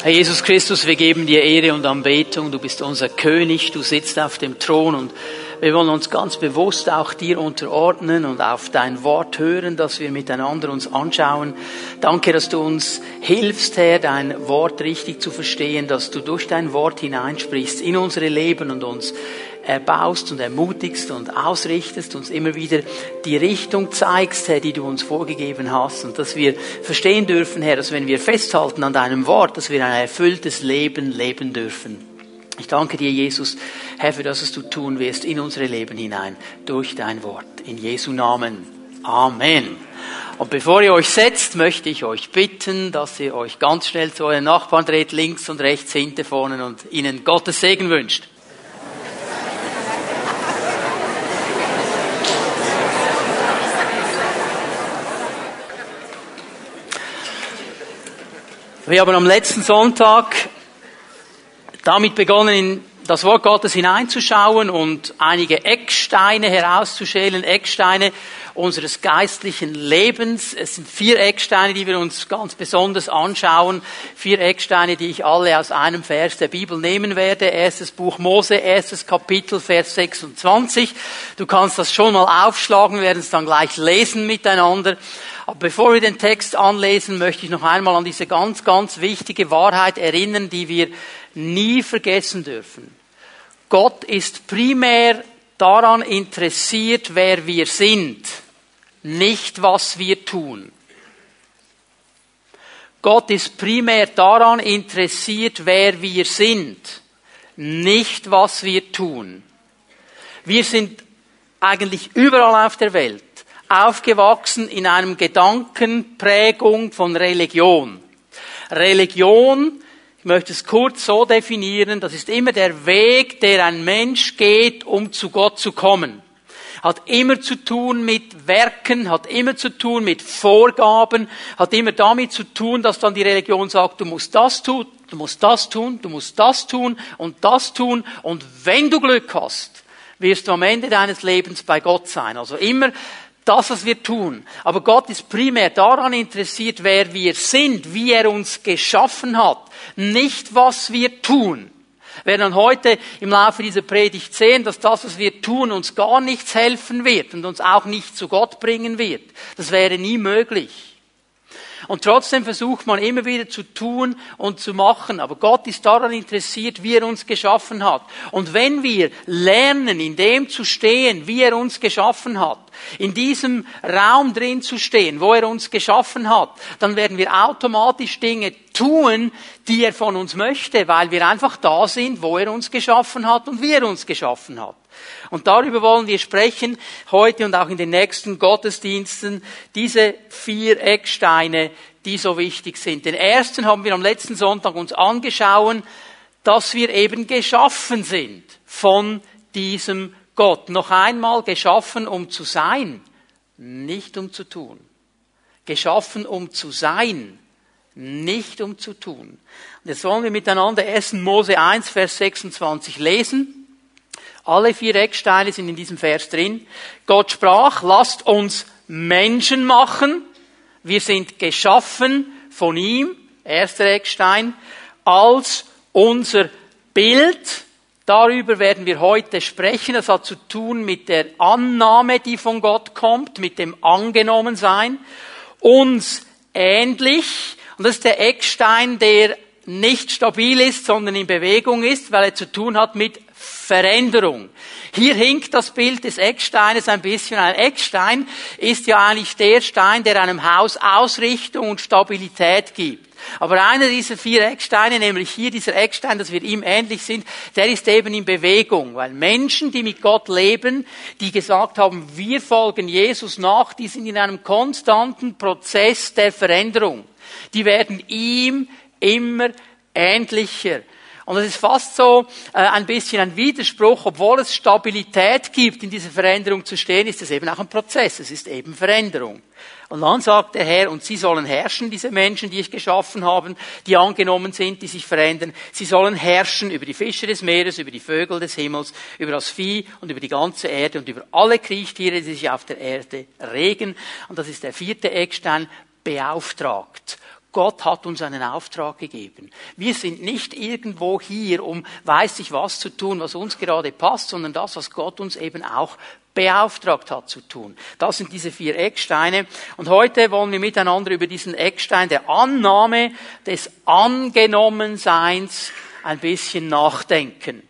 Herr Jesus Christus, wir geben dir Ehre und Anbetung. Du bist unser König, du sitzt auf dem Thron und wir wollen uns ganz bewusst auch dir unterordnen und auf dein Wort hören, dass wir miteinander uns anschauen. Danke, dass du uns hilfst, Herr, dein Wort richtig zu verstehen, dass du durch dein Wort hineinsprichst in unsere Leben und uns erbaust und ermutigst und ausrichtest, uns immer wieder die Richtung zeigst, Herr, die du uns vorgegeben hast und dass wir verstehen dürfen, Herr, dass wenn wir festhalten an deinem Wort, dass wir ein erfülltes Leben leben dürfen. Ich danke dir, Jesus, Herr, für das, was du tun wirst in unsere Leben hinein, durch dein Wort. In Jesu Namen. Amen. Und bevor ihr euch setzt, möchte ich euch bitten, dass ihr euch ganz schnell zu euren Nachbarn dreht, links und rechts, hinter, vorne und ihnen Gottes Segen wünscht. Wir haben am letzten Sonntag damit begonnen, in das Wort Gottes hineinzuschauen und einige Ecksteine herauszuschälen, Ecksteine unseres geistlichen Lebens. Es sind vier Ecksteine, die wir uns ganz besonders anschauen. Vier Ecksteine, die ich alle aus einem Vers der Bibel nehmen werde. Erstes Buch Mose, erstes Kapitel, Vers 26. Du kannst das schon mal aufschlagen, wir werden es dann gleich lesen miteinander. Aber bevor wir den Text anlesen, möchte ich noch einmal an diese ganz, ganz wichtige Wahrheit erinnern, die wir nie vergessen dürfen. Gott ist primär daran interessiert, wer wir sind, nicht was wir tun. Gott ist primär daran interessiert, wer wir sind, nicht was wir tun. Wir sind eigentlich überall auf der Welt aufgewachsen in einem Gedankenprägung von Religion. Religion, ich möchte es kurz so definieren, das ist immer der Weg, der ein Mensch geht, um zu Gott zu kommen. Hat immer zu tun mit Werken, hat immer zu tun mit Vorgaben, hat immer damit zu tun, dass dann die Religion sagt, du musst das tun, du musst das tun, du musst das tun und das tun und wenn du Glück hast, wirst du am Ende deines Lebens bei Gott sein. Also immer das, was wir tun. Aber Gott ist primär daran interessiert, wer wir sind, wie er uns geschaffen hat, nicht was wir tun. Wir werden heute im Laufe dieser Predigt sehen, dass das, was wir tun, uns gar nichts helfen wird und uns auch nicht zu Gott bringen wird. Das wäre nie möglich. Und trotzdem versucht man immer wieder zu tun und zu machen. Aber Gott ist daran interessiert, wie er uns geschaffen hat. Und wenn wir lernen, in dem zu stehen, wie er uns geschaffen hat, in diesem Raum drin zu stehen, wo er uns geschaffen hat, dann werden wir automatisch Dinge tun, die er von uns möchte, weil wir einfach da sind, wo er uns geschaffen hat und wie er uns geschaffen hat. Und darüber wollen wir sprechen heute und auch in den nächsten Gottesdiensten, diese vier Ecksteine, die so wichtig sind. Den ersten haben wir am letzten Sonntag uns angeschaut, dass wir eben geschaffen sind von diesem Gott. Noch einmal geschaffen, um zu sein, nicht um zu tun. Geschaffen, um zu sein, nicht um zu tun. Und jetzt wollen wir miteinander 1. Mose 1, Vers 26 lesen. Alle vier Ecksteine sind in diesem Vers drin. Gott sprach, lasst uns Menschen machen. Wir sind geschaffen von ihm, erster Eckstein, als unser Bild. Darüber werden wir heute sprechen. Das hat zu tun mit der Annahme, die von Gott kommt, mit dem Angenommensein. Uns ähnlich. Und das ist der Eckstein, der nicht stabil ist, sondern in Bewegung ist, weil er zu tun hat mit Veränderung. Hier hinkt das Bild des Ecksteines ein bisschen. Ein Eckstein ist ja eigentlich der Stein, der einem Haus Ausrichtung und Stabilität gibt. Aber einer dieser vier Ecksteine, nämlich hier dieser Eckstein, dass wir ihm ähnlich sind, der ist eben in Bewegung. Weil Menschen, die mit Gott leben, die gesagt haben, wir folgen Jesus nach, die sind in einem konstanten Prozess der Veränderung. Die werden ihm immer ähnlicher. Und es ist fast so äh, ein bisschen ein Widerspruch, obwohl es Stabilität gibt, in dieser Veränderung zu stehen, ist es eben auch ein Prozess, es ist eben Veränderung. Und dann sagt der Herr, und sie sollen herrschen, diese Menschen, die ich geschaffen habe, die angenommen sind, die sich verändern. Sie sollen herrschen über die Fische des Meeres, über die Vögel des Himmels, über das Vieh und über die ganze Erde und über alle Kriechtiere, die sich auf der Erde regen. Und das ist der vierte Eckstein, beauftragt. Gott hat uns einen Auftrag gegeben. Wir sind nicht irgendwo hier, um weiß ich was zu tun, was uns gerade passt, sondern das, was Gott uns eben auch beauftragt hat zu tun. Das sind diese vier Ecksteine. Und heute wollen wir miteinander über diesen Eckstein der Annahme des Angenommenseins ein bisschen nachdenken.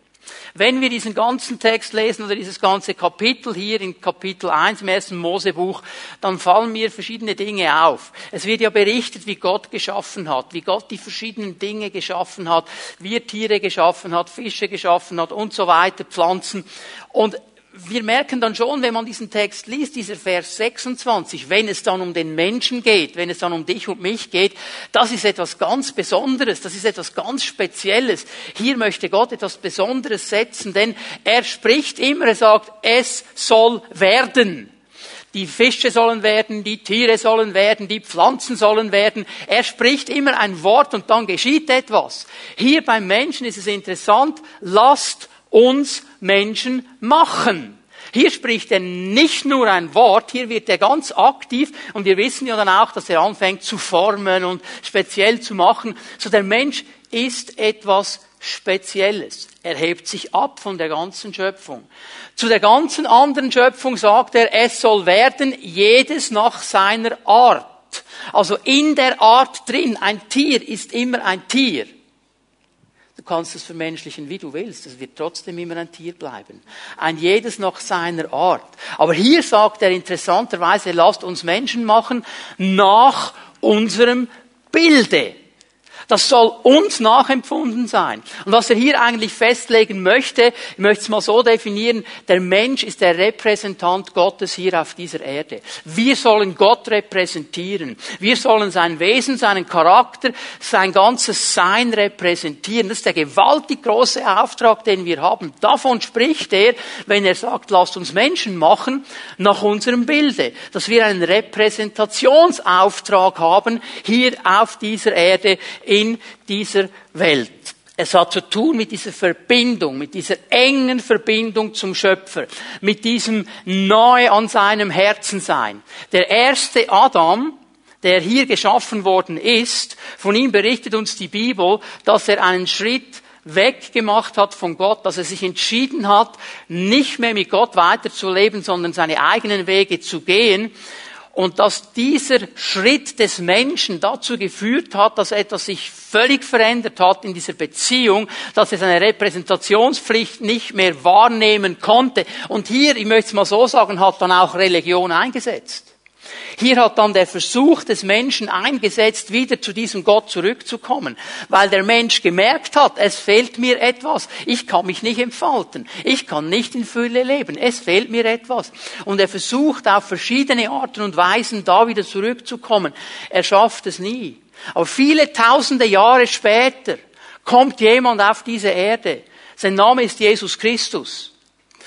Wenn wir diesen ganzen Text lesen oder dieses ganze Kapitel hier in Kapitel 1 im ersten Mosebuch, dann fallen mir verschiedene Dinge auf. Es wird ja berichtet, wie Gott geschaffen hat, wie Gott die verschiedenen Dinge geschaffen hat, wie er Tiere geschaffen hat, Fische geschaffen hat und so weiter, Pflanzen. Und wir merken dann schon, wenn man diesen Text liest, dieser Vers 26, wenn es dann um den Menschen geht, wenn es dann um dich und mich geht, das ist etwas ganz Besonderes, das ist etwas ganz Spezielles. Hier möchte Gott etwas Besonderes setzen, denn er spricht immer, er sagt, es soll werden. Die Fische sollen werden, die Tiere sollen werden, die Pflanzen sollen werden. Er spricht immer ein Wort und dann geschieht etwas. Hier beim Menschen ist es interessant, lasst uns Menschen machen. Hier spricht er nicht nur ein Wort, hier wird er ganz aktiv und wir wissen ja dann auch, dass er anfängt zu formen und speziell zu machen. So der Mensch ist etwas Spezielles. Er hebt sich ab von der ganzen Schöpfung. Zu der ganzen anderen Schöpfung sagt er, es soll werden jedes nach seiner Art. Also in der Art drin. Ein Tier ist immer ein Tier. Kannst es vermenschlichen, wie du willst. Es wird trotzdem immer ein Tier bleiben. Ein jedes nach seiner Art. Aber hier sagt er interessanterweise, lasst uns Menschen machen nach unserem Bilde. Das soll uns nachempfunden sein. Und was er hier eigentlich festlegen möchte, ich möchte es mal so definieren, der Mensch ist der Repräsentant Gottes hier auf dieser Erde. Wir sollen Gott repräsentieren. Wir sollen sein Wesen, seinen Charakter, sein ganzes Sein repräsentieren. Das ist der gewaltig große Auftrag, den wir haben. Davon spricht er, wenn er sagt, lasst uns Menschen machen nach unserem Bilde. Dass wir einen Repräsentationsauftrag haben hier auf dieser Erde in dieser Welt. Es hat zu tun mit dieser Verbindung, mit dieser engen Verbindung zum Schöpfer, mit diesem nahe an seinem Herzen sein. Der erste Adam, der hier geschaffen worden ist, von ihm berichtet uns die Bibel, dass er einen Schritt weggemacht hat von Gott, dass er sich entschieden hat, nicht mehr mit Gott weiterzuleben, sondern seine eigenen Wege zu gehen und dass dieser Schritt des Menschen dazu geführt hat, dass etwas sich völlig verändert hat in dieser Beziehung, dass er seine Repräsentationspflicht nicht mehr wahrnehmen konnte. Und hier, ich möchte es mal so sagen, hat dann auch Religion eingesetzt. Hier hat dann der Versuch des Menschen eingesetzt, wieder zu diesem Gott zurückzukommen, weil der Mensch gemerkt hat, es fehlt mir etwas, ich kann mich nicht entfalten, ich kann nicht in Fülle leben, es fehlt mir etwas. Und er versucht auf verschiedene Arten und Weisen da wieder zurückzukommen. Er schafft es nie. Aber viele tausende Jahre später kommt jemand auf diese Erde. Sein Name ist Jesus Christus.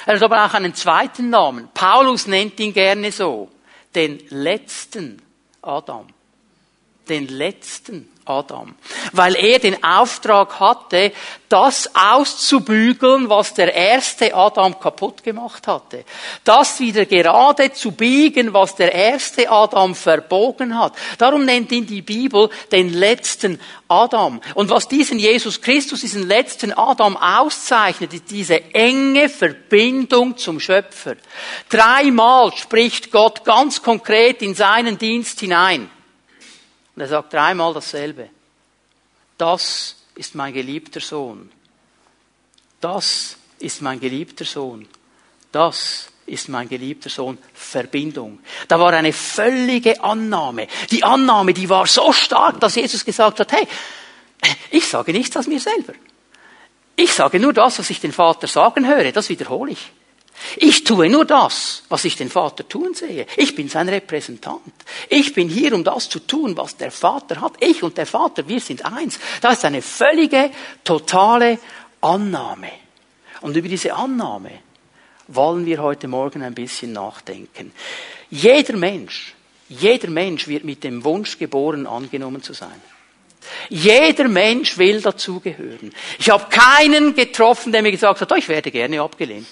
Er hat aber auch einen zweiten Namen. Paulus nennt ihn gerne so den letzten Adam. Den letzten Adam. Weil er den Auftrag hatte, das auszubügeln, was der erste Adam kaputt gemacht hatte. Das wieder gerade zu biegen, was der erste Adam verbogen hat. Darum nennt ihn die Bibel den letzten Adam. Und was diesen Jesus Christus, diesen letzten Adam auszeichnet, ist diese enge Verbindung zum Schöpfer. Dreimal spricht Gott ganz konkret in seinen Dienst hinein. Und er sagt dreimal dasselbe. Das ist mein geliebter Sohn. Das ist mein geliebter Sohn. Das ist mein geliebter Sohn. Verbindung. Da war eine völlige Annahme. Die Annahme, die war so stark, dass Jesus gesagt hat, hey, ich sage nichts aus mir selber. Ich sage nur das, was ich den Vater sagen höre. Das wiederhole ich. Ich tue nur das, was ich den Vater tun sehe. Ich bin sein Repräsentant. Ich bin hier, um das zu tun, was der Vater hat. Ich und der Vater, wir sind eins. Das ist eine völlige, totale Annahme. Und über diese Annahme wollen wir heute Morgen ein bisschen nachdenken. Jeder Mensch, jeder Mensch wird mit dem Wunsch geboren, angenommen zu sein. Jeder Mensch will dazugehören. Ich habe keinen getroffen, der mir gesagt hat, oh, ich werde gerne abgelehnt.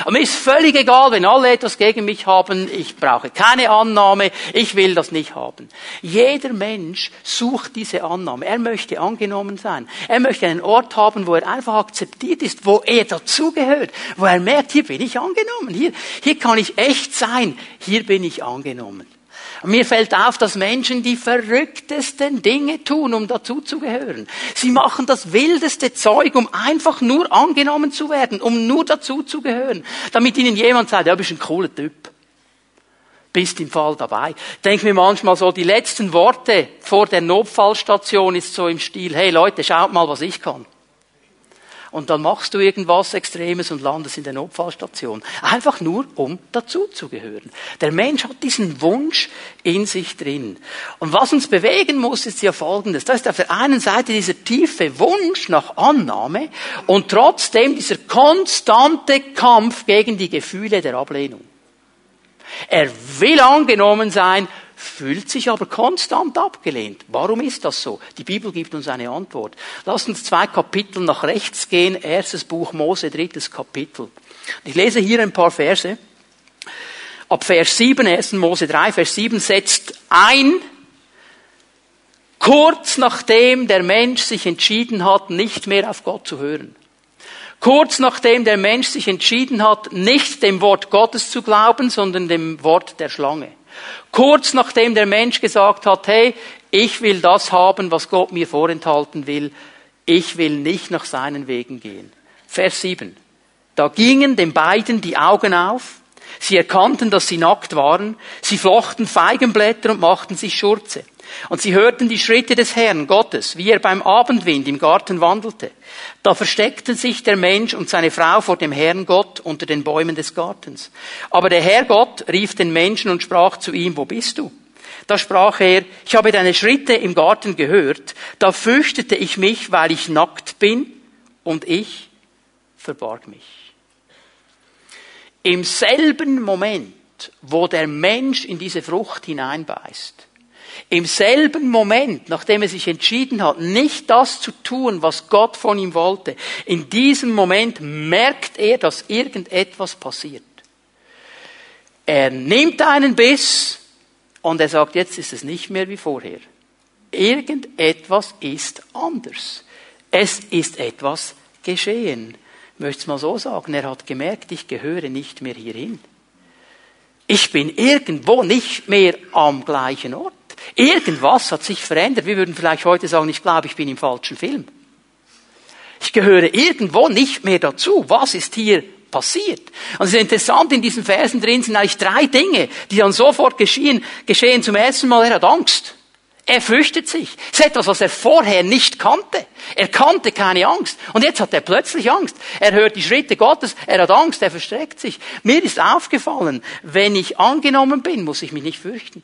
Aber mir ist völlig egal, wenn alle etwas gegen mich haben, ich brauche keine Annahme, ich will das nicht haben. Jeder Mensch sucht diese Annahme. Er möchte angenommen sein. Er möchte einen Ort haben, wo er einfach akzeptiert ist, wo er dazugehört, wo er merkt, hier bin ich angenommen, hier, hier kann ich echt sein, hier bin ich angenommen. Mir fällt auf, dass Menschen die verrücktesten Dinge tun, um dazuzugehören. Sie machen das wildeste Zeug, um einfach nur angenommen zu werden, um nur dazuzugehören, damit ihnen jemand sagt, ja, bist ein cooler Typ. Bist im Fall dabei. Denk mir manchmal so, die letzten Worte vor der Notfallstation ist so im Stil, hey Leute, schaut mal, was ich kann und dann machst du irgendwas Extremes und landest in der Notfallstation. Einfach nur, um dazuzugehören. Der Mensch hat diesen Wunsch in sich drin. Und was uns bewegen muss, ist ja folgendes. Da ist auf der einen Seite dieser tiefe Wunsch nach Annahme und trotzdem dieser konstante Kampf gegen die Gefühle der Ablehnung. Er will angenommen sein, fühlt sich aber konstant abgelehnt. Warum ist das so? Die Bibel gibt uns eine Antwort. Lass uns zwei Kapitel nach rechts gehen. Erstes Buch Mose, drittes Kapitel. Ich lese hier ein paar Verse. Ab Vers 7, 1. Mose 3, Vers 7 setzt ein, kurz nachdem der Mensch sich entschieden hat, nicht mehr auf Gott zu hören. Kurz nachdem der Mensch sich entschieden hat, nicht dem Wort Gottes zu glauben, sondern dem Wort der Schlange. Kurz nachdem der Mensch gesagt hat, hey, ich will das haben, was Gott mir vorenthalten will, ich will nicht nach seinen Wegen gehen. Vers 7. Da gingen den beiden die Augen auf, sie erkannten, dass sie nackt waren, sie flochten Feigenblätter und machten sich Schurze. Und sie hörten die Schritte des Herrn Gottes, wie er beim Abendwind im Garten wandelte. Da versteckten sich der Mensch und seine Frau vor dem Herrn Gott unter den Bäumen des Gartens. Aber der Herr Gott rief den Menschen und sprach zu ihm, wo bist du? Da sprach er, ich habe deine Schritte im Garten gehört, da fürchtete ich mich, weil ich nackt bin, und ich verbarg mich. Im selben Moment, wo der Mensch in diese Frucht hineinbeißt, im selben Moment, nachdem er sich entschieden hat, nicht das zu tun, was Gott von ihm wollte, in diesem Moment merkt er, dass irgendetwas passiert. Er nimmt einen Biss und er sagt, jetzt ist es nicht mehr wie vorher. Irgendetwas ist anders. Es ist etwas geschehen. Ich möchte es mal so sagen, er hat gemerkt, ich gehöre nicht mehr hierhin. Ich bin irgendwo nicht mehr am gleichen Ort. Irgendwas hat sich verändert. Wir würden vielleicht heute sagen, ich glaube, ich bin im falschen Film. Ich gehöre irgendwo nicht mehr dazu. Was ist hier passiert? Und es ist interessant, in diesen Versen drin sind eigentlich drei Dinge, die dann sofort geschehen. geschehen. Zum ersten Mal, er hat Angst. Er fürchtet sich. Das ist etwas, was er vorher nicht kannte. Er kannte keine Angst. Und jetzt hat er plötzlich Angst. Er hört die Schritte Gottes, er hat Angst, er verstreckt sich. Mir ist aufgefallen, wenn ich angenommen bin, muss ich mich nicht fürchten.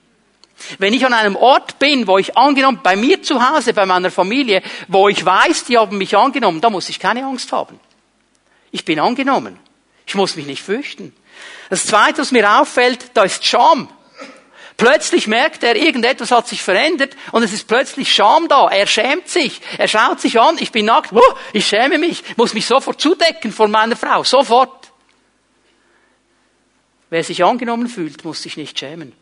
Wenn ich an einem Ort bin, wo ich angenommen, bei mir zu Hause, bei meiner Familie, wo ich weiß, die haben mich angenommen, da muss ich keine Angst haben. Ich bin angenommen. Ich muss mich nicht fürchten. Das zweite, was mir auffällt, da ist Scham. Plötzlich merkt er, irgendetwas hat sich verändert und es ist plötzlich Scham da. Er schämt sich. Er schaut sich an, ich bin nackt, ich schäme mich, muss mich sofort zudecken vor meiner Frau, sofort. Wer sich angenommen fühlt, muss sich nicht schämen.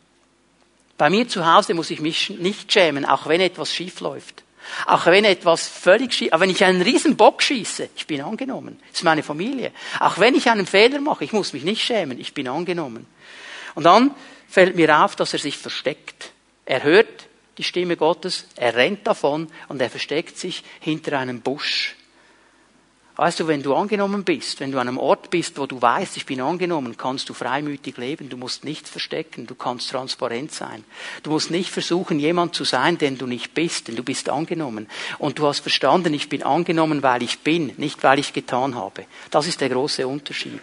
Bei mir zu Hause muss ich mich nicht schämen, auch wenn etwas schief läuft. Auch wenn etwas völlig schief, auch wenn ich einen riesen Bock schieße, ich bin angenommen. Das ist meine Familie. Auch wenn ich einen Fehler mache, ich muss mich nicht schämen, ich bin angenommen. Und dann fällt mir auf, dass er sich versteckt. Er hört die Stimme Gottes, er rennt davon und er versteckt sich hinter einem Busch. Weißt du, wenn du angenommen bist, wenn du an einem Ort bist, wo du weißt, ich bin angenommen, kannst du freimütig leben. Du musst nichts verstecken. Du kannst transparent sein. Du musst nicht versuchen, jemand zu sein, den du nicht bist, denn du bist angenommen. Und du hast verstanden, ich bin angenommen, weil ich bin, nicht weil ich getan habe. Das ist der große Unterschied.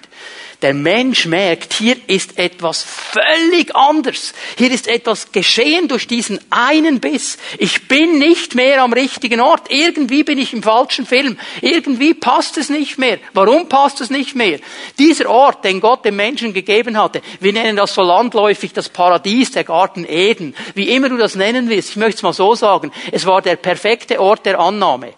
Der Mensch merkt, hier ist etwas völlig anders. Hier ist etwas geschehen durch diesen einen Biss. Ich bin nicht mehr am richtigen Ort. Irgendwie bin ich im falschen Film. Irgendwie passt passt es nicht mehr. Warum passt es nicht mehr? Dieser Ort, den Gott dem Menschen gegeben hatte, wir nennen das so landläufig das Paradies, der Garten Eden, wie immer du das nennen willst, ich möchte es mal so sagen, es war der perfekte Ort der Annahme.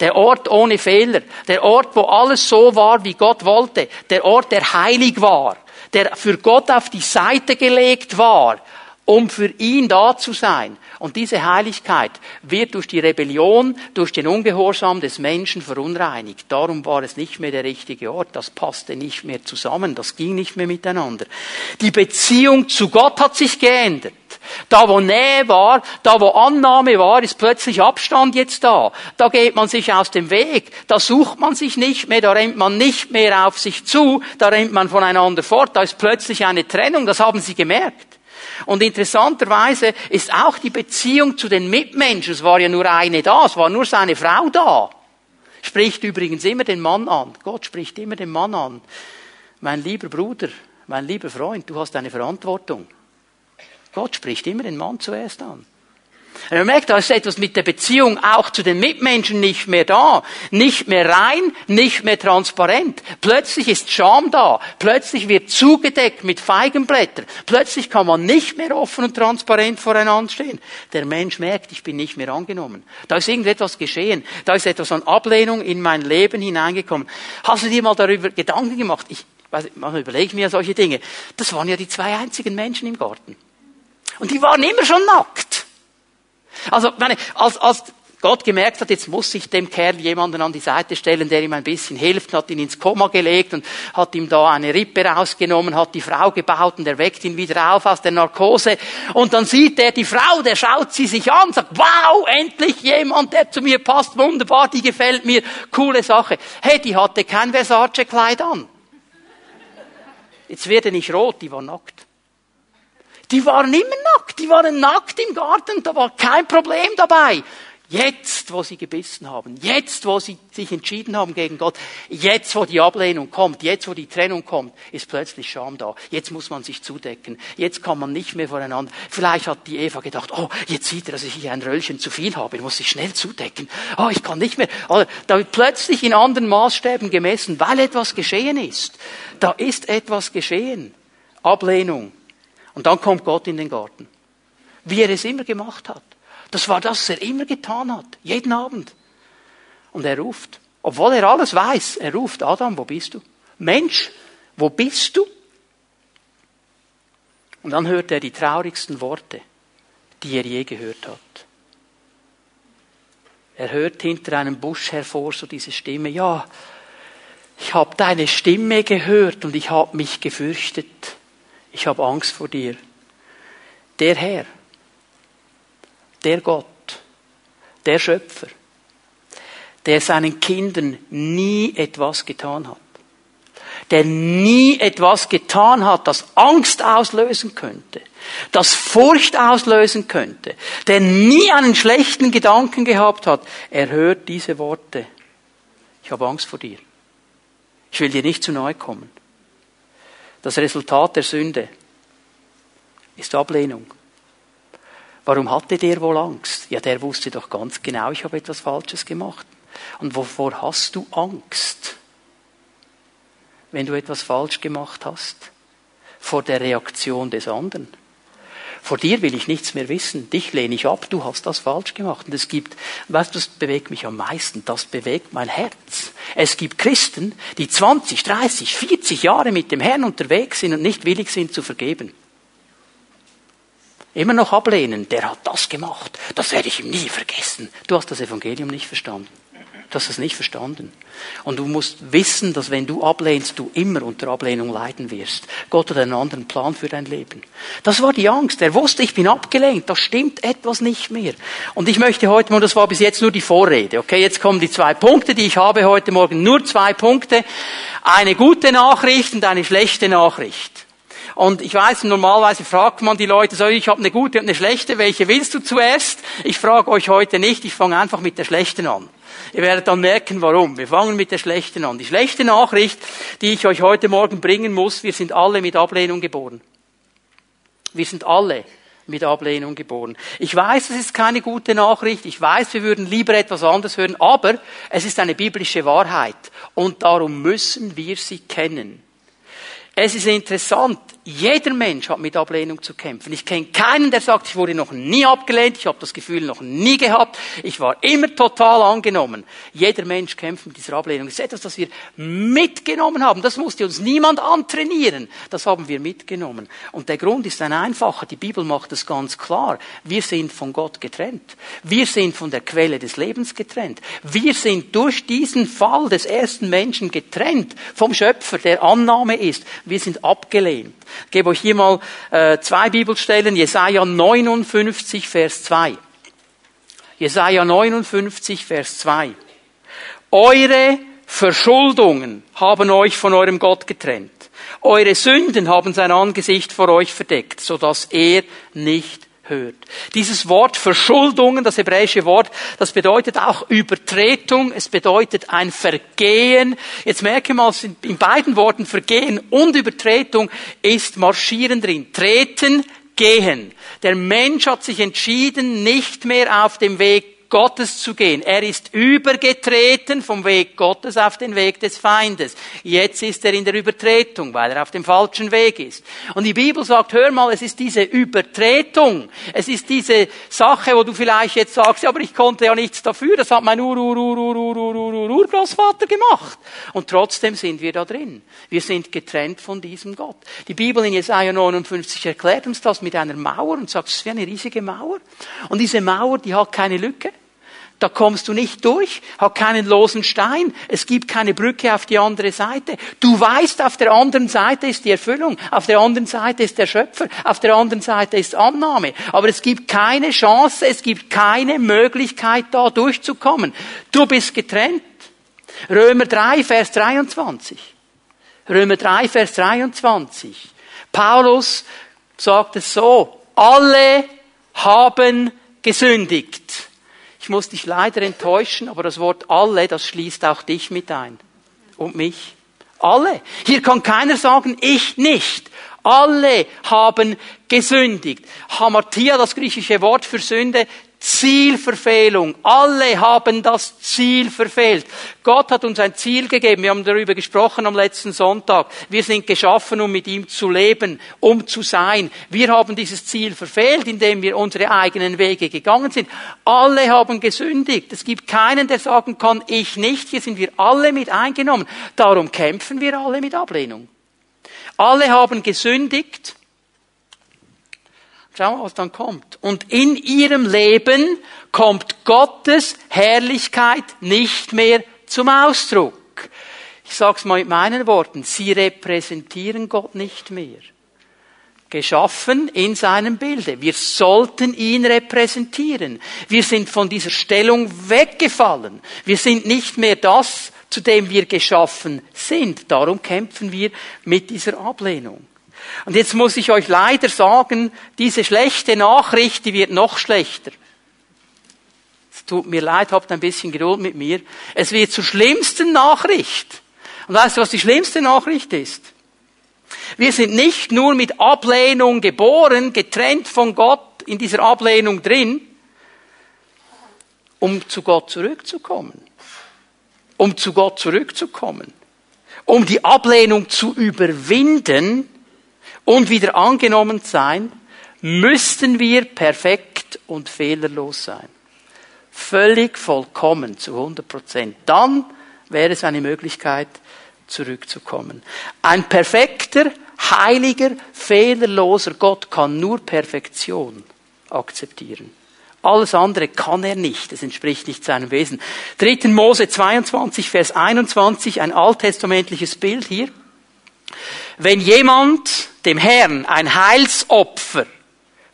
Der Ort ohne Fehler. Der Ort, wo alles so war, wie Gott wollte. Der Ort, der heilig war. Der für Gott auf die Seite gelegt war um für ihn da zu sein. Und diese Heiligkeit wird durch die Rebellion, durch den Ungehorsam des Menschen verunreinigt. Darum war es nicht mehr der richtige Ort. Das passte nicht mehr zusammen. Das ging nicht mehr miteinander. Die Beziehung zu Gott hat sich geändert. Da, wo Nähe war, da, wo Annahme war, ist plötzlich Abstand jetzt da. Da geht man sich aus dem Weg. Da sucht man sich nicht mehr. Da rennt man nicht mehr auf sich zu. Da rennt man voneinander fort. Da ist plötzlich eine Trennung. Das haben Sie gemerkt. Und interessanterweise ist auch die Beziehung zu den Mitmenschen, es war ja nur eine da, es war nur seine Frau da. Spricht übrigens immer den Mann an. Gott spricht immer den Mann an. Mein lieber Bruder, mein lieber Freund, du hast eine Verantwortung. Gott spricht immer den Mann zuerst an. Und man merkt, da ist etwas mit der Beziehung auch zu den Mitmenschen nicht mehr da. Nicht mehr rein, nicht mehr transparent. Plötzlich ist Scham da. Plötzlich wird zugedeckt mit Feigenblättern. Plötzlich kann man nicht mehr offen und transparent voreinander stehen. Der Mensch merkt, ich bin nicht mehr angenommen. Da ist irgendetwas geschehen. Da ist etwas an Ablehnung in mein Leben hineingekommen. Hast du dir mal darüber Gedanken gemacht? Ich, manchmal überlege ich mir solche Dinge. Das waren ja die zwei einzigen Menschen im Garten. Und die waren immer schon nackt. Also, meine, als, als Gott gemerkt hat, jetzt muss ich dem Kerl jemanden an die Seite stellen, der ihm ein bisschen hilft, hat ihn ins Koma gelegt und hat ihm da eine Rippe rausgenommen, hat die Frau gebaut und er weckt ihn wieder auf aus der Narkose. Und dann sieht er die Frau, der schaut sie sich an, sagt, wow, endlich jemand, der zu mir passt, wunderbar, die gefällt mir, coole Sache. Hey, die hatte kein Versace-Kleid an. Jetzt werde nicht rot, die war nackt. Die waren immer nackt, die waren nackt im Garten, da war kein Problem dabei. Jetzt, wo sie gebissen haben, jetzt, wo sie sich entschieden haben gegen Gott, jetzt, wo die Ablehnung kommt, jetzt, wo die Trennung kommt, ist plötzlich Scham da. Jetzt muss man sich zudecken. Jetzt kann man nicht mehr voreinander. Vielleicht hat die Eva gedacht, oh, jetzt sieht er, dass ich hier ein Röllchen zu viel habe, ich muss sich schnell zudecken. Oh, ich kann nicht mehr. Oder da wird plötzlich in anderen Maßstäben gemessen, weil etwas geschehen ist. Da ist etwas geschehen. Ablehnung. Und dann kommt Gott in den Garten. Wie er es immer gemacht hat. Das war das, was er immer getan hat. Jeden Abend. Und er ruft. Obwohl er alles weiß, er ruft, Adam, wo bist du? Mensch, wo bist du? Und dann hört er die traurigsten Worte, die er je gehört hat. Er hört hinter einem Busch hervor so diese Stimme, ja, ich habe deine Stimme gehört und ich habe mich gefürchtet. Ich habe Angst vor dir. Der Herr, der Gott, der Schöpfer, der seinen Kindern nie etwas getan hat, der nie etwas getan hat, das Angst auslösen könnte, das Furcht auslösen könnte, der nie einen schlechten Gedanken gehabt hat, er hört diese Worte. Ich habe Angst vor dir. Ich will dir nicht zu nahe kommen. Das Resultat der Sünde ist Ablehnung. Warum hatte der wohl Angst? Ja, der wusste doch ganz genau, ich habe etwas Falsches gemacht. Und wovor hast du Angst, wenn du etwas falsch gemacht hast? Vor der Reaktion des anderen. Vor dir will ich nichts mehr wissen. Dich lehne ich ab. Du hast das falsch gemacht. Und es gibt, weißt du, das bewegt mich am meisten. Das bewegt mein Herz. Es gibt Christen, die 20, 30, 40 Jahre mit dem Herrn unterwegs sind und nicht willig sind zu vergeben. Immer noch ablehnen. Der hat das gemacht. Das werde ich ihm nie vergessen. Du hast das Evangelium nicht verstanden. Du hast es nicht verstanden. Und du musst wissen, dass wenn du ablehnst, du immer unter Ablehnung leiden wirst. Gott hat einen anderen Plan für dein Leben. Das war die Angst. Er wusste, ich bin abgelehnt. Da stimmt etwas nicht mehr. Und ich möchte heute, und das war bis jetzt nur die Vorrede, okay, jetzt kommen die zwei Punkte, die ich habe heute Morgen. Nur zwei Punkte. Eine gute Nachricht und eine schlechte Nachricht. Und ich weiß, normalerweise fragt man die Leute so, ich habe eine gute und eine schlechte, welche willst du zuerst? Ich frage euch heute nicht, ich fange einfach mit der schlechten an. Ihr werdet dann merken, warum. Wir fangen mit der schlechten an. Die schlechte Nachricht, die ich euch heute Morgen bringen muss, wir sind alle mit Ablehnung geboren. Wir sind alle mit Ablehnung geboren. Ich weiß, es ist keine gute Nachricht. Ich weiß, wir würden lieber etwas anderes hören, aber es ist eine biblische Wahrheit und darum müssen wir sie kennen. Es ist interessant, jeder Mensch hat mit Ablehnung zu kämpfen. Ich kenne keinen, der sagt, ich wurde noch nie abgelehnt, ich habe das Gefühl noch nie gehabt, ich war immer total angenommen. Jeder Mensch kämpft mit dieser Ablehnung. Das ist etwas, das wir mitgenommen haben. Das musste uns niemand antrainieren. Das haben wir mitgenommen. Und der Grund ist ein einfacher. Die Bibel macht es ganz klar. Wir sind von Gott getrennt. Wir sind von der Quelle des Lebens getrennt. Wir sind durch diesen Fall des ersten Menschen getrennt vom Schöpfer, der Annahme ist. Wir sind abgelehnt. Ich gebe euch hier mal äh, zwei Bibelstellen. Jesaja 59, Vers 2. Jesaja 59, Vers 2. Eure Verschuldungen haben euch von eurem Gott getrennt. Eure Sünden haben sein Angesicht vor euch verdeckt, so dass er nicht hört. Dieses Wort Verschuldungen, das hebräische Wort, das bedeutet auch Übertretung, es bedeutet ein Vergehen. Jetzt merke mal, in beiden Worten Vergehen und Übertretung ist marschieren drin. Treten, gehen. Der Mensch hat sich entschieden, nicht mehr auf dem Weg Gottes zu gehen. Er ist übergetreten vom Weg Gottes auf den Weg des Feindes. Jetzt ist er in der Übertretung, weil er auf dem falschen Weg ist. Und die Bibel sagt, hör mal, es ist diese Übertretung. Es ist diese Sache, wo du vielleicht jetzt sagst, ja, aber ich konnte ja nichts dafür. Das hat mein Ur, Ur, Ur, Ur, Ur, Ur, Ur, Ur, Urgroßvater gemacht. Und trotzdem sind wir da drin. Wir sind getrennt von diesem Gott. Die Bibel in Jesaja 59 erklärt uns das mit einer Mauer und sagt, es ist wie eine riesige Mauer. Und diese Mauer, die hat keine Lücke. Da kommst du nicht durch, hat keinen losen Stein, es gibt keine Brücke auf die andere Seite. Du weißt, auf der anderen Seite ist die Erfüllung, auf der anderen Seite ist der Schöpfer, auf der anderen Seite ist Annahme. Aber es gibt keine Chance, es gibt keine Möglichkeit, da durchzukommen. Du bist getrennt. Römer 3, Vers 23. Römer 3, Vers 23. Paulus sagt es so, alle haben gesündigt ich muss dich leider enttäuschen, aber das Wort alle, das schließt auch dich mit ein. Und mich. Alle. Hier kann keiner sagen, ich nicht. Alle haben gesündigt. Hamartia, das griechische Wort für Sünde, Zielverfehlung. Alle haben das Ziel verfehlt. Gott hat uns ein Ziel gegeben. Wir haben darüber gesprochen am letzten Sonntag. Wir sind geschaffen, um mit ihm zu leben, um zu sein. Wir haben dieses Ziel verfehlt, indem wir unsere eigenen Wege gegangen sind. Alle haben gesündigt. Es gibt keinen, der sagen kann, ich nicht. Hier sind wir alle mit eingenommen. Darum kämpfen wir alle mit Ablehnung. Alle haben gesündigt Schau was dann kommt. Und in ihrem Leben kommt Gottes Herrlichkeit nicht mehr zum Ausdruck. Ich sag's mal mit meinen Worten. Sie repräsentieren Gott nicht mehr. Geschaffen in seinem Bilde. Wir sollten ihn repräsentieren. Wir sind von dieser Stellung weggefallen. Wir sind nicht mehr das, zu dem wir geschaffen sind. Darum kämpfen wir mit dieser Ablehnung. Und jetzt muss ich euch leider sagen, diese schlechte Nachricht, die wird noch schlechter. Es tut mir leid, habt ein bisschen Geduld mit mir. Es wird zur schlimmsten Nachricht. Und weißt du, was die schlimmste Nachricht ist? Wir sind nicht nur mit Ablehnung geboren, getrennt von Gott, in dieser Ablehnung drin, um zu Gott zurückzukommen. Um zu Gott zurückzukommen. Um die Ablehnung zu überwinden, und wieder angenommen sein, müssten wir perfekt und fehlerlos sein. Völlig vollkommen zu 100 Prozent. Dann wäre es eine Möglichkeit, zurückzukommen. Ein perfekter, heiliger, fehlerloser Gott kann nur Perfektion akzeptieren. Alles andere kann er nicht. Es entspricht nicht seinem Wesen. 3. Mose 22, Vers 21, ein alttestamentliches Bild hier. Wenn jemand dem Herrn ein Heilsopfer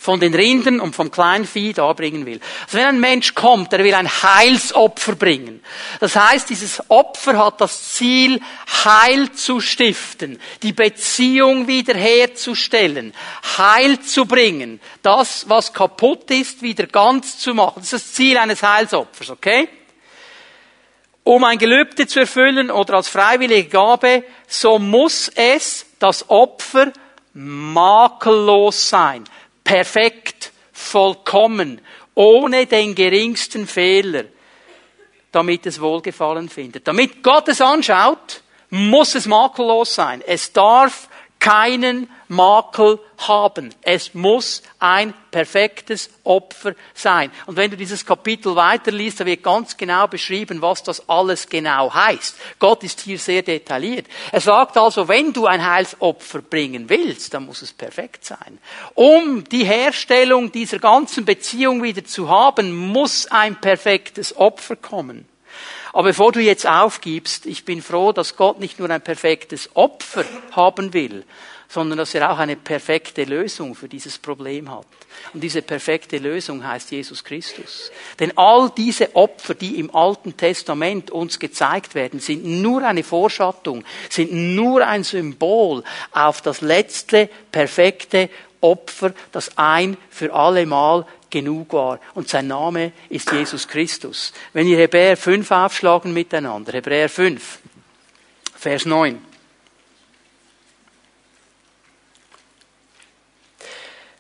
von den Rindern und vom Kleinvieh darbringen will. Also wenn ein Mensch kommt, der will ein Heilsopfer bringen. Das heißt, dieses Opfer hat das Ziel, Heil zu stiften, die Beziehung wiederherzustellen, Heil zu bringen, das, was kaputt ist, wieder ganz zu machen. Das ist das Ziel eines Heilsopfers, okay? Um ein Gelübde zu erfüllen oder als freiwillige Gabe, so muss es das Opfer makellos sein, perfekt, vollkommen, ohne den geringsten Fehler, damit es Wohlgefallen findet. Damit Gott es anschaut, muss es makellos sein. Es darf keinen Makel haben. Es muss ein perfektes Opfer sein. Und wenn du dieses Kapitel weiterliest, da wird ganz genau beschrieben, was das alles genau heißt. Gott ist hier sehr detailliert. Er sagt also, wenn du ein Heilsopfer bringen willst, dann muss es perfekt sein. Um die Herstellung dieser ganzen Beziehung wieder zu haben, muss ein perfektes Opfer kommen. Aber bevor du jetzt aufgibst, ich bin froh, dass Gott nicht nur ein perfektes Opfer haben will, sondern dass er auch eine perfekte Lösung für dieses Problem hat. Und diese perfekte Lösung heißt Jesus Christus. Denn all diese Opfer, die im Alten Testament uns gezeigt werden, sind nur eine Vorschattung, sind nur ein Symbol auf das letzte perfekte Opfer, das ein für alle Mal genug war. Und sein Name ist Jesus Christus. Wenn ihr Hebräer 5 aufschlagen miteinander, Hebräer 5, Vers 9.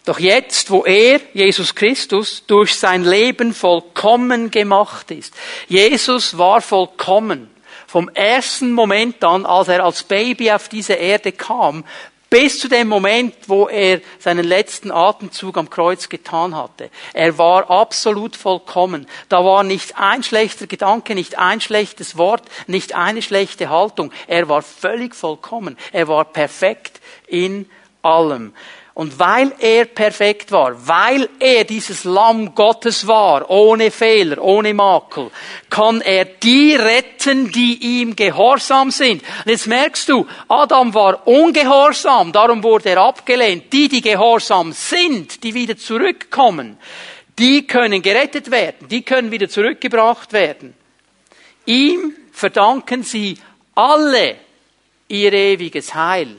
Doch jetzt, wo er, Jesus Christus, durch sein Leben vollkommen gemacht ist. Jesus war vollkommen. Vom ersten Moment an, als er als Baby auf diese Erde kam, bis zu dem Moment, wo er seinen letzten Atemzug am Kreuz getan hatte. Er war absolut vollkommen. Da war nicht ein schlechter Gedanke, nicht ein schlechtes Wort, nicht eine schlechte Haltung. Er war völlig vollkommen. Er war perfekt in allem. Und weil er perfekt war, weil er dieses Lamm Gottes war, ohne Fehler, ohne Makel, kann er die retten, die ihm gehorsam sind. Und jetzt merkst du, Adam war ungehorsam, darum wurde er abgelehnt. Die, die gehorsam sind, die wieder zurückkommen, die können gerettet werden, die können wieder zurückgebracht werden. Ihm verdanken sie alle ihr ewiges Heil.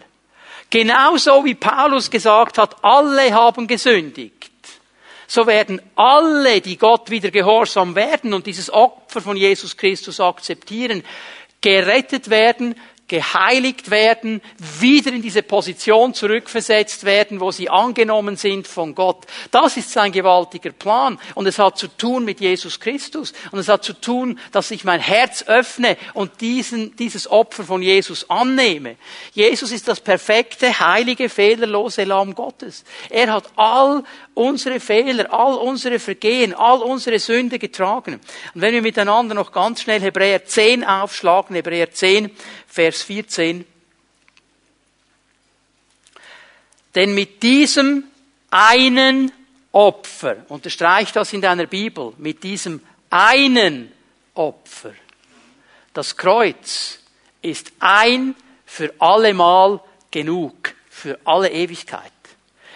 Genauso wie Paulus gesagt hat, alle haben gesündigt. So werden alle, die Gott wieder gehorsam werden und dieses Opfer von Jesus Christus akzeptieren, gerettet werden geheiligt werden, wieder in diese Position zurückversetzt werden, wo sie angenommen sind von Gott. Das ist sein gewaltiger Plan. Und es hat zu tun mit Jesus Christus. Und es hat zu tun, dass ich mein Herz öffne und diesen, dieses Opfer von Jesus annehme. Jesus ist das perfekte, heilige, fehlerlose Lamm Gottes. Er hat all unsere Fehler, all unsere Vergehen, all unsere Sünde getragen. Und wenn wir miteinander noch ganz schnell Hebräer 10 aufschlagen, Hebräer 10, Vers 14. Denn mit diesem einen Opfer, unterstreich das in deiner Bibel, mit diesem einen Opfer, das Kreuz ist ein für allemal genug, für alle Ewigkeit.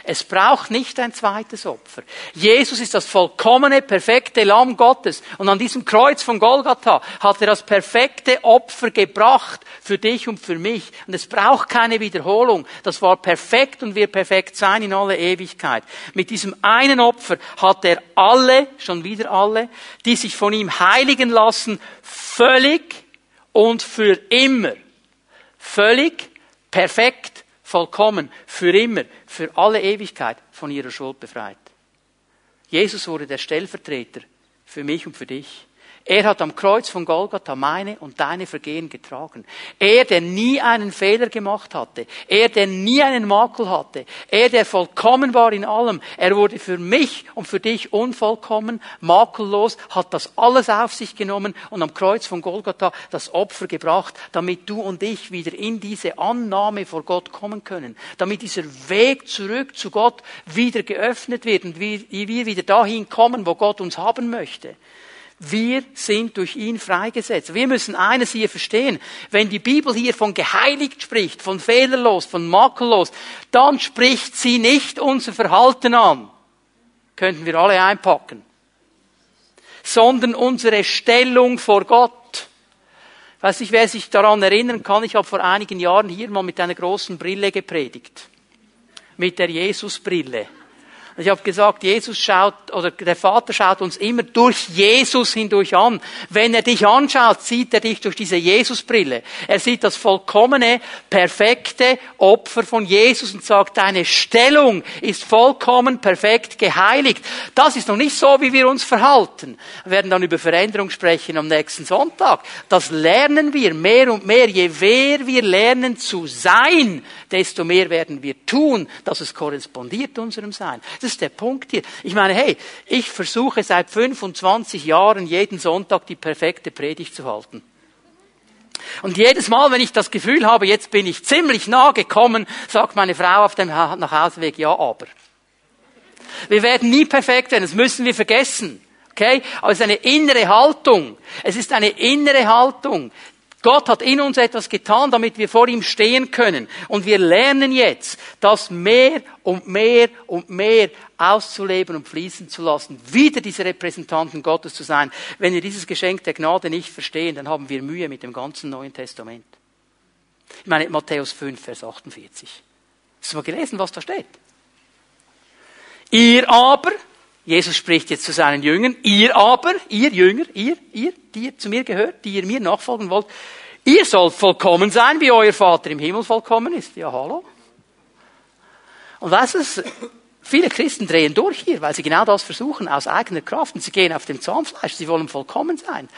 Es braucht nicht ein zweites Opfer. Jesus ist das vollkommene, perfekte Lamm Gottes. Und an diesem Kreuz von Golgatha hat er das perfekte Opfer gebracht für dich und für mich. Und es braucht keine Wiederholung. Das war perfekt und wird perfekt sein in aller Ewigkeit. Mit diesem einen Opfer hat er alle, schon wieder alle, die sich von ihm heiligen lassen, völlig und für immer. Völlig, perfekt, vollkommen, für immer, für alle Ewigkeit von ihrer Schuld befreit. Jesus wurde der Stellvertreter für mich und für dich. Er hat am Kreuz von Golgatha meine und deine Vergehen getragen. Er, der nie einen Fehler gemacht hatte. Er, der nie einen Makel hatte. Er, der vollkommen war in allem. Er wurde für mich und für dich unvollkommen, makellos, hat das alles auf sich genommen und am Kreuz von Golgatha das Opfer gebracht, damit du und ich wieder in diese Annahme vor Gott kommen können. Damit dieser Weg zurück zu Gott wieder geöffnet wird und wir wieder dahin kommen, wo Gott uns haben möchte. Wir sind durch ihn freigesetzt. Wir müssen eines hier verstehen. Wenn die Bibel hier von geheiligt spricht, von fehlerlos, von makellos, dann spricht sie nicht unser Verhalten an. Könnten wir alle einpacken. Sondern unsere Stellung vor Gott. weiß nicht, wer sich daran erinnern kann, ich habe vor einigen Jahren hier mal mit einer großen Brille gepredigt. Mit der Jesusbrille. Ich habe gesagt, Jesus schaut oder der Vater schaut uns immer durch Jesus hindurch an. Wenn er dich anschaut, sieht er dich durch diese Jesusbrille. Er sieht das vollkommene, perfekte Opfer von Jesus und sagt, deine Stellung ist vollkommen perfekt geheiligt. Das ist noch nicht so, wie wir uns verhalten. Wir werden dann über Veränderung sprechen am nächsten Sonntag. Das lernen wir mehr und mehr. Je mehr wir lernen zu sein, desto mehr werden wir tun, dass es korrespondiert unserem Sein. Das ist der Punkt hier. Ich meine, hey, ich versuche seit 25 Jahren jeden Sonntag die perfekte Predigt zu halten. Und jedes Mal, wenn ich das Gefühl habe, jetzt bin ich ziemlich nah gekommen, sagt meine Frau auf dem Nachhauseweg, ja, aber. Wir werden nie perfekt werden, das müssen wir vergessen. Okay? Aber es ist eine innere Haltung. Es ist eine innere Haltung. Gott hat in uns etwas getan, damit wir vor ihm stehen können. Und wir lernen jetzt, das mehr und mehr und mehr auszuleben und fließen zu lassen, wieder diese Repräsentanten Gottes zu sein. Wenn wir dieses Geschenk der Gnade nicht verstehen, dann haben wir Mühe mit dem ganzen Neuen Testament. Ich meine, Matthäus 5, Vers 48. Hast du mal gelesen, was da steht? Ihr aber, Jesus spricht jetzt zu seinen Jüngern, ihr aber, ihr Jünger, ihr, ihr, die ihr zu mir gehört, die ihr mir nachfolgen wollt, ihr sollt vollkommen sein, wie euer Vater im Himmel vollkommen ist. Ja, hallo? Und was ist, viele Christen drehen durch hier, weil sie genau das versuchen, aus eigener Kraft. Und sie gehen auf dem Zahnfleisch, sie wollen vollkommen sein.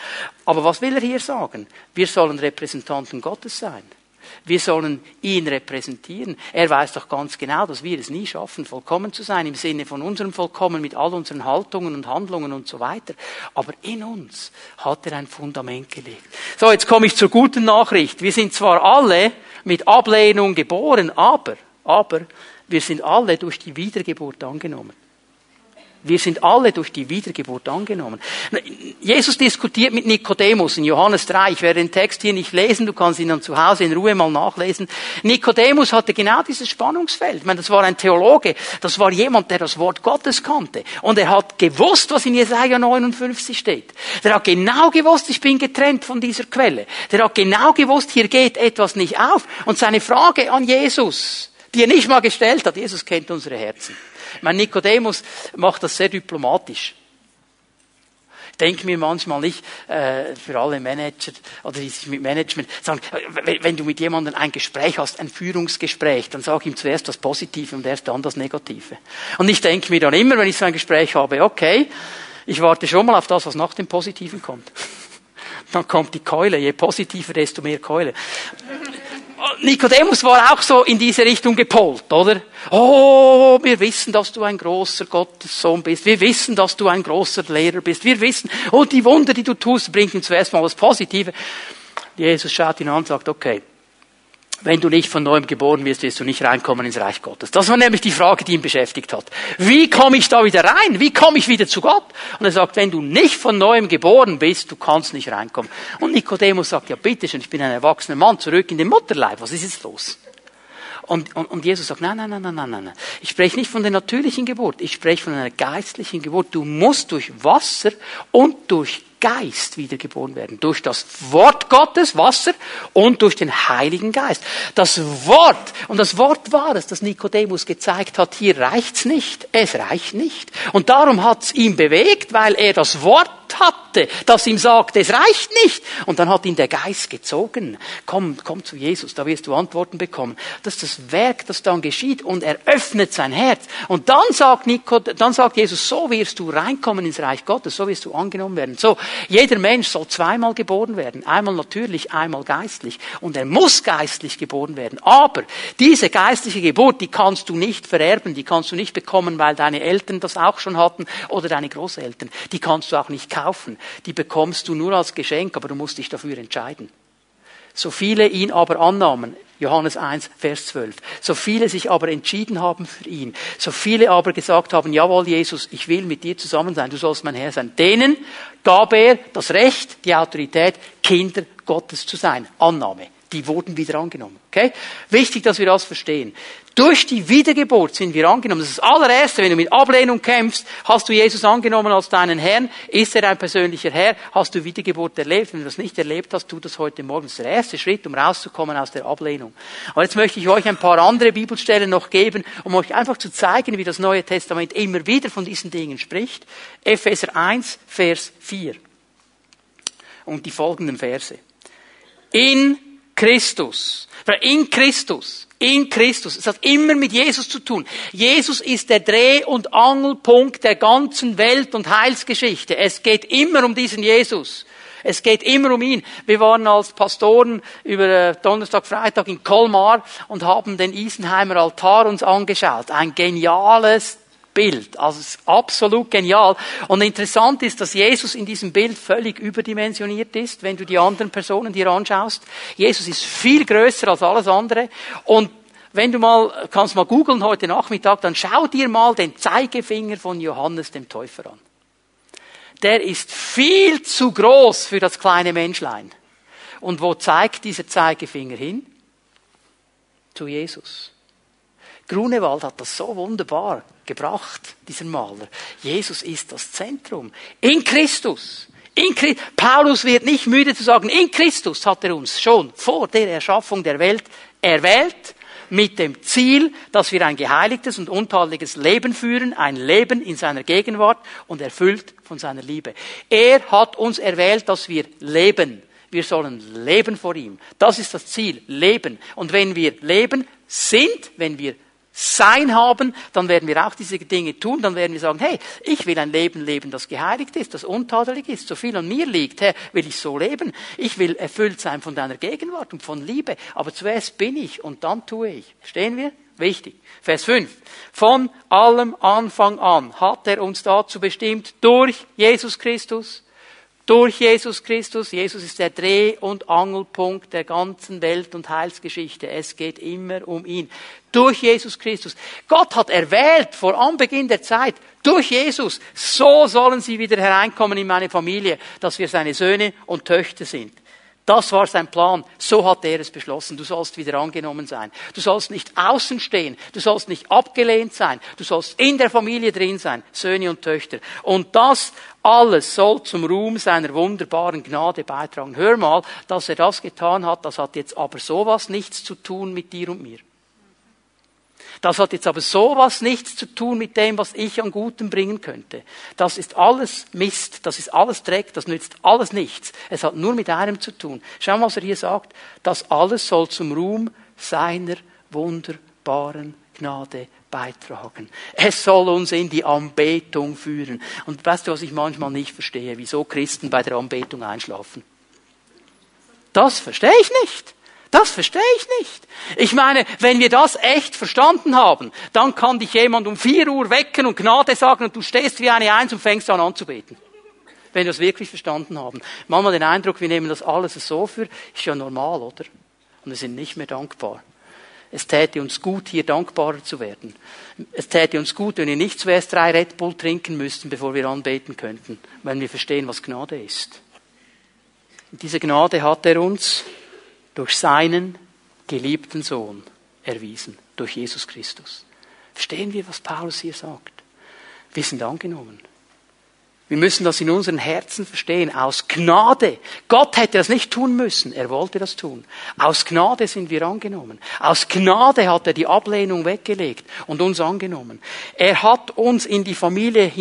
Aber was will er hier sagen? Wir sollen Repräsentanten Gottes sein. Wir sollen ihn repräsentieren. Er weiß doch ganz genau, dass wir es nie schaffen, vollkommen zu sein, im Sinne von unserem Vollkommen, mit all unseren Haltungen und Handlungen und so weiter. Aber in uns hat er ein Fundament gelegt. So, jetzt komme ich zur guten Nachricht. Wir sind zwar alle mit Ablehnung geboren, aber, aber, wir sind alle durch die Wiedergeburt angenommen. Wir sind alle durch die Wiedergeburt angenommen. Jesus diskutiert mit Nikodemus in Johannes 3. Ich werde den Text hier nicht lesen, du kannst ihn dann zu Hause in Ruhe mal nachlesen. Nikodemus hatte genau dieses Spannungsfeld. Ich meine, das war ein Theologe, das war jemand, der das Wort Gottes kannte. Und er hat gewusst, was in Jesaja 59 steht. Der hat genau gewusst, ich bin getrennt von dieser Quelle. Der hat genau gewusst, hier geht etwas nicht auf. Und seine Frage an Jesus, die er nicht mal gestellt hat, Jesus kennt unsere Herzen. Mein Nikodemus macht das sehr diplomatisch. Ich denke mir manchmal nicht, äh, für alle Manager oder die sich mit Management sagen, wenn du mit jemandem ein Gespräch hast, ein Führungsgespräch, dann sag ihm zuerst das Positive und erst dann das Negative. Und ich denke mir dann immer, wenn ich so ein Gespräch habe, okay, ich warte schon mal auf das, was nach dem Positiven kommt. Dann kommt die Keule. Je positiver, desto mehr Keule. Nikodemus war auch so in diese Richtung gepolt, oder? Oh, wir wissen, dass du ein großer Gottessohn bist. Wir wissen, dass du ein großer Lehrer bist. Wir wissen, oh, die Wunder, die du tust, bringen zuerst mal was Positives. Jesus schaut ihn an und sagt, okay, wenn du nicht von neuem geboren wirst, wirst du nicht reinkommen ins Reich Gottes. Das war nämlich die Frage, die ihn beschäftigt hat. Wie komme ich da wieder rein? Wie komme ich wieder zu Gott? Und er sagt, wenn du nicht von neuem geboren bist, du kannst nicht reinkommen. Und Nikodemus sagt, ja bitte schön, ich bin ein erwachsener Mann, zurück in den Mutterleib. Was ist jetzt los? Und, und, und Jesus sagt, nein, nein, nein, nein, nein, nein. Ich spreche nicht von der natürlichen Geburt, ich spreche von einer geistlichen Geburt. Du musst durch Wasser und durch Geist wiedergeboren werden. Durch das Wort Gottes, Wasser, und durch den Heiligen Geist. Das Wort, und das Wort war es, das Nikodemus gezeigt hat, hier reicht's nicht. Es reicht nicht. Und darum hat's ihn bewegt, weil er das Wort hatte, das ihm sagt, es reicht nicht. Und dann hat ihn der Geist gezogen. Komm, komm zu Jesus, da wirst du Antworten bekommen. Das ist das Werk, das dann geschieht und er öffnet sein Herz. Und dann sagt, Nico, dann sagt Jesus, so wirst du reinkommen ins Reich Gottes, so wirst du angenommen werden. So, jeder Mensch soll zweimal geboren werden. Einmal natürlich, einmal geistlich. Und er muss geistlich geboren werden. Aber diese geistliche Geburt, die kannst du nicht vererben, die kannst du nicht bekommen, weil deine Eltern das auch schon hatten oder deine Großeltern. Die kannst du auch nicht kaufen. Die bekommst du nur als Geschenk, aber du musst dich dafür entscheiden. So viele ihn aber annahmen, Johannes 1, Vers 12. So viele sich aber entschieden haben für ihn, so viele aber gesagt haben, jawohl Jesus, ich will mit dir zusammen sein, du sollst mein Herr sein. Denen gab er das Recht, die Autorität, Kinder Gottes zu sein. Annahme. Die wurden wieder angenommen. Okay? Wichtig, dass wir das verstehen. Durch die Wiedergeburt sind wir angenommen. Das ist das allererste. Wenn du mit Ablehnung kämpfst, hast du Jesus angenommen als deinen Herrn. Ist er ein persönlicher Herr? Hast du Wiedergeburt erlebt? Wenn du das nicht erlebt hast, tu das heute Morgen. Das ist der erste Schritt, um rauszukommen aus der Ablehnung. Aber jetzt möchte ich euch ein paar andere Bibelstellen noch geben, um euch einfach zu zeigen, wie das Neue Testament immer wieder von diesen Dingen spricht. Epheser 1, Vers 4. Und die folgenden Verse. In Christus. In Christus. In Christus. Es hat immer mit Jesus zu tun. Jesus ist der Dreh- und Angelpunkt der ganzen Welt- und Heilsgeschichte. Es geht immer um diesen Jesus. Es geht immer um ihn. Wir waren als Pastoren über äh, Donnerstag, Freitag in Colmar und haben den Isenheimer Altar uns angeschaut. Ein geniales Bild. Also es ist absolut genial. Und interessant ist, dass Jesus in diesem Bild völlig überdimensioniert ist, wenn du die anderen Personen dir anschaust. Jesus ist viel größer als alles andere. Und wenn du mal, kannst mal googeln heute Nachmittag, dann schau dir mal den Zeigefinger von Johannes dem Täufer an. Der ist viel zu groß für das kleine Menschlein. Und wo zeigt dieser Zeigefinger hin? Zu Jesus. Grunewald hat das so wunderbar gebracht, dieser Maler. Jesus ist das Zentrum. In Christus. In Christus. Paulus wird nicht müde zu sagen, in Christus hat er uns schon vor der Erschaffung der Welt erwählt, mit dem Ziel, dass wir ein geheiligtes und untadeliges Leben führen, ein Leben in seiner Gegenwart und erfüllt von seiner Liebe. Er hat uns erwählt, dass wir leben. Wir sollen leben vor ihm. Das ist das Ziel, leben. Und wenn wir leben sind, wenn wir sein haben, dann werden wir auch diese Dinge tun, dann werden wir sagen, hey, ich will ein Leben leben, das geheiligt ist, das untadelig ist, so viel an mir liegt, Herr, will ich so leben. Ich will erfüllt sein von deiner Gegenwart und von Liebe, aber zuerst bin ich und dann tue ich. Stehen wir? Wichtig. Vers 5. Von allem Anfang an hat er uns dazu bestimmt, durch Jesus Christus, durch Jesus Christus. Jesus ist der Dreh- und Angelpunkt der ganzen Welt- und Heilsgeschichte. Es geht immer um ihn. Durch Jesus Christus. Gott hat erwählt vor Anbeginn der Zeit, durch Jesus, so sollen sie wieder hereinkommen in meine Familie, dass wir seine Söhne und Töchter sind. Das war sein Plan. So hat er es beschlossen. Du sollst wieder angenommen sein. Du sollst nicht außen stehen. Du sollst nicht abgelehnt sein. Du sollst in der Familie drin sein. Söhne und Töchter. Und das alles soll zum Ruhm seiner wunderbaren Gnade beitragen. Hör mal, dass er das getan hat, das hat jetzt aber sowas nichts zu tun mit dir und mir. Das hat jetzt aber sowas nichts zu tun mit dem, was ich an Gutem bringen könnte. Das ist alles Mist, das ist alles Dreck, das nützt alles nichts. Es hat nur mit einem zu tun. Schau mal, was er hier sagt. Das alles soll zum Ruhm seiner wunderbaren Gnade beitragen. Es soll uns in die Anbetung führen. Und weißt du, was ich manchmal nicht verstehe? Wieso Christen bei der Anbetung einschlafen? Das verstehe ich nicht. Das verstehe ich nicht. Ich meine, wenn wir das echt verstanden haben, dann kann dich jemand um vier Uhr wecken und Gnade sagen und du stehst wie eine Eins und fängst an anzubeten. Wenn wir das wirklich verstanden haben. Manchmal den Eindruck, wir nehmen das alles so für, ist ja normal, oder? Und wir sind nicht mehr dankbar. Es täte uns gut, hier dankbarer zu werden. Es täte uns gut, wenn wir nicht zuerst drei Red Bull trinken müssten, bevor wir anbeten könnten, wenn wir verstehen, was Gnade ist. Und diese Gnade hat er uns durch seinen geliebten Sohn erwiesen, durch Jesus Christus. Verstehen wir, was Paulus hier sagt? Wir sind angenommen. Wir müssen das in unseren Herzen verstehen. Aus Gnade. Gott hätte das nicht tun müssen. Er wollte das tun. Aus Gnade sind wir angenommen. Aus Gnade hat er die Ablehnung weggelegt und uns angenommen. Er hat uns in die Familie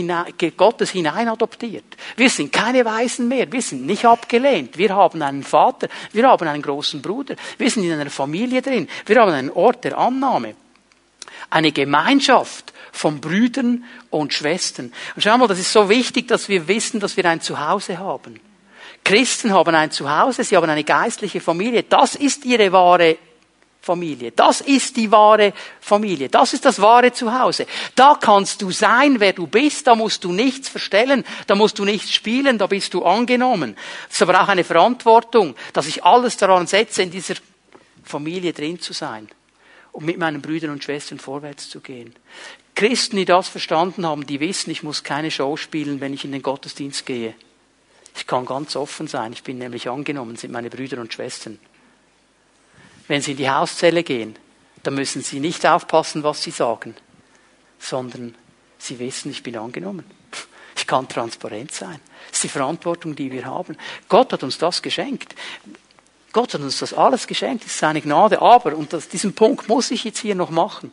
Gottes hinein adoptiert. Wir sind keine Weisen mehr. Wir sind nicht abgelehnt. Wir haben einen Vater. Wir haben einen großen Bruder. Wir sind in einer Familie drin. Wir haben einen Ort der Annahme. Eine Gemeinschaft von Brüdern und Schwestern. Und schau mal, das ist so wichtig, dass wir wissen, dass wir ein Zuhause haben. Christen haben ein Zuhause, sie haben eine geistliche Familie. Das ist ihre wahre Familie. Das ist die wahre Familie. Das ist das wahre Zuhause. Da kannst du sein, wer du bist. Da musst du nichts verstellen. Da musst du nichts spielen. Da bist du angenommen. Das ist aber auch eine Verantwortung, dass ich alles daran setze, in dieser Familie drin zu sein um mit meinen Brüdern und Schwestern vorwärts zu gehen. Christen, die das verstanden haben, die wissen, ich muss keine Show spielen, wenn ich in den Gottesdienst gehe. Ich kann ganz offen sein, ich bin nämlich angenommen, sind meine Brüder und Schwestern. wenn Sie in die Hauszelle gehen, dann müssen Sie nicht aufpassen, was Sie sagen, sondern Sie wissen, ich bin angenommen. Ich kann transparent sein. Das ist die Verantwortung, die wir haben. Gott hat uns das geschenkt. Gott hat uns das alles geschenkt, ist seine Gnade. Aber, und das, diesen Punkt muss ich jetzt hier noch machen,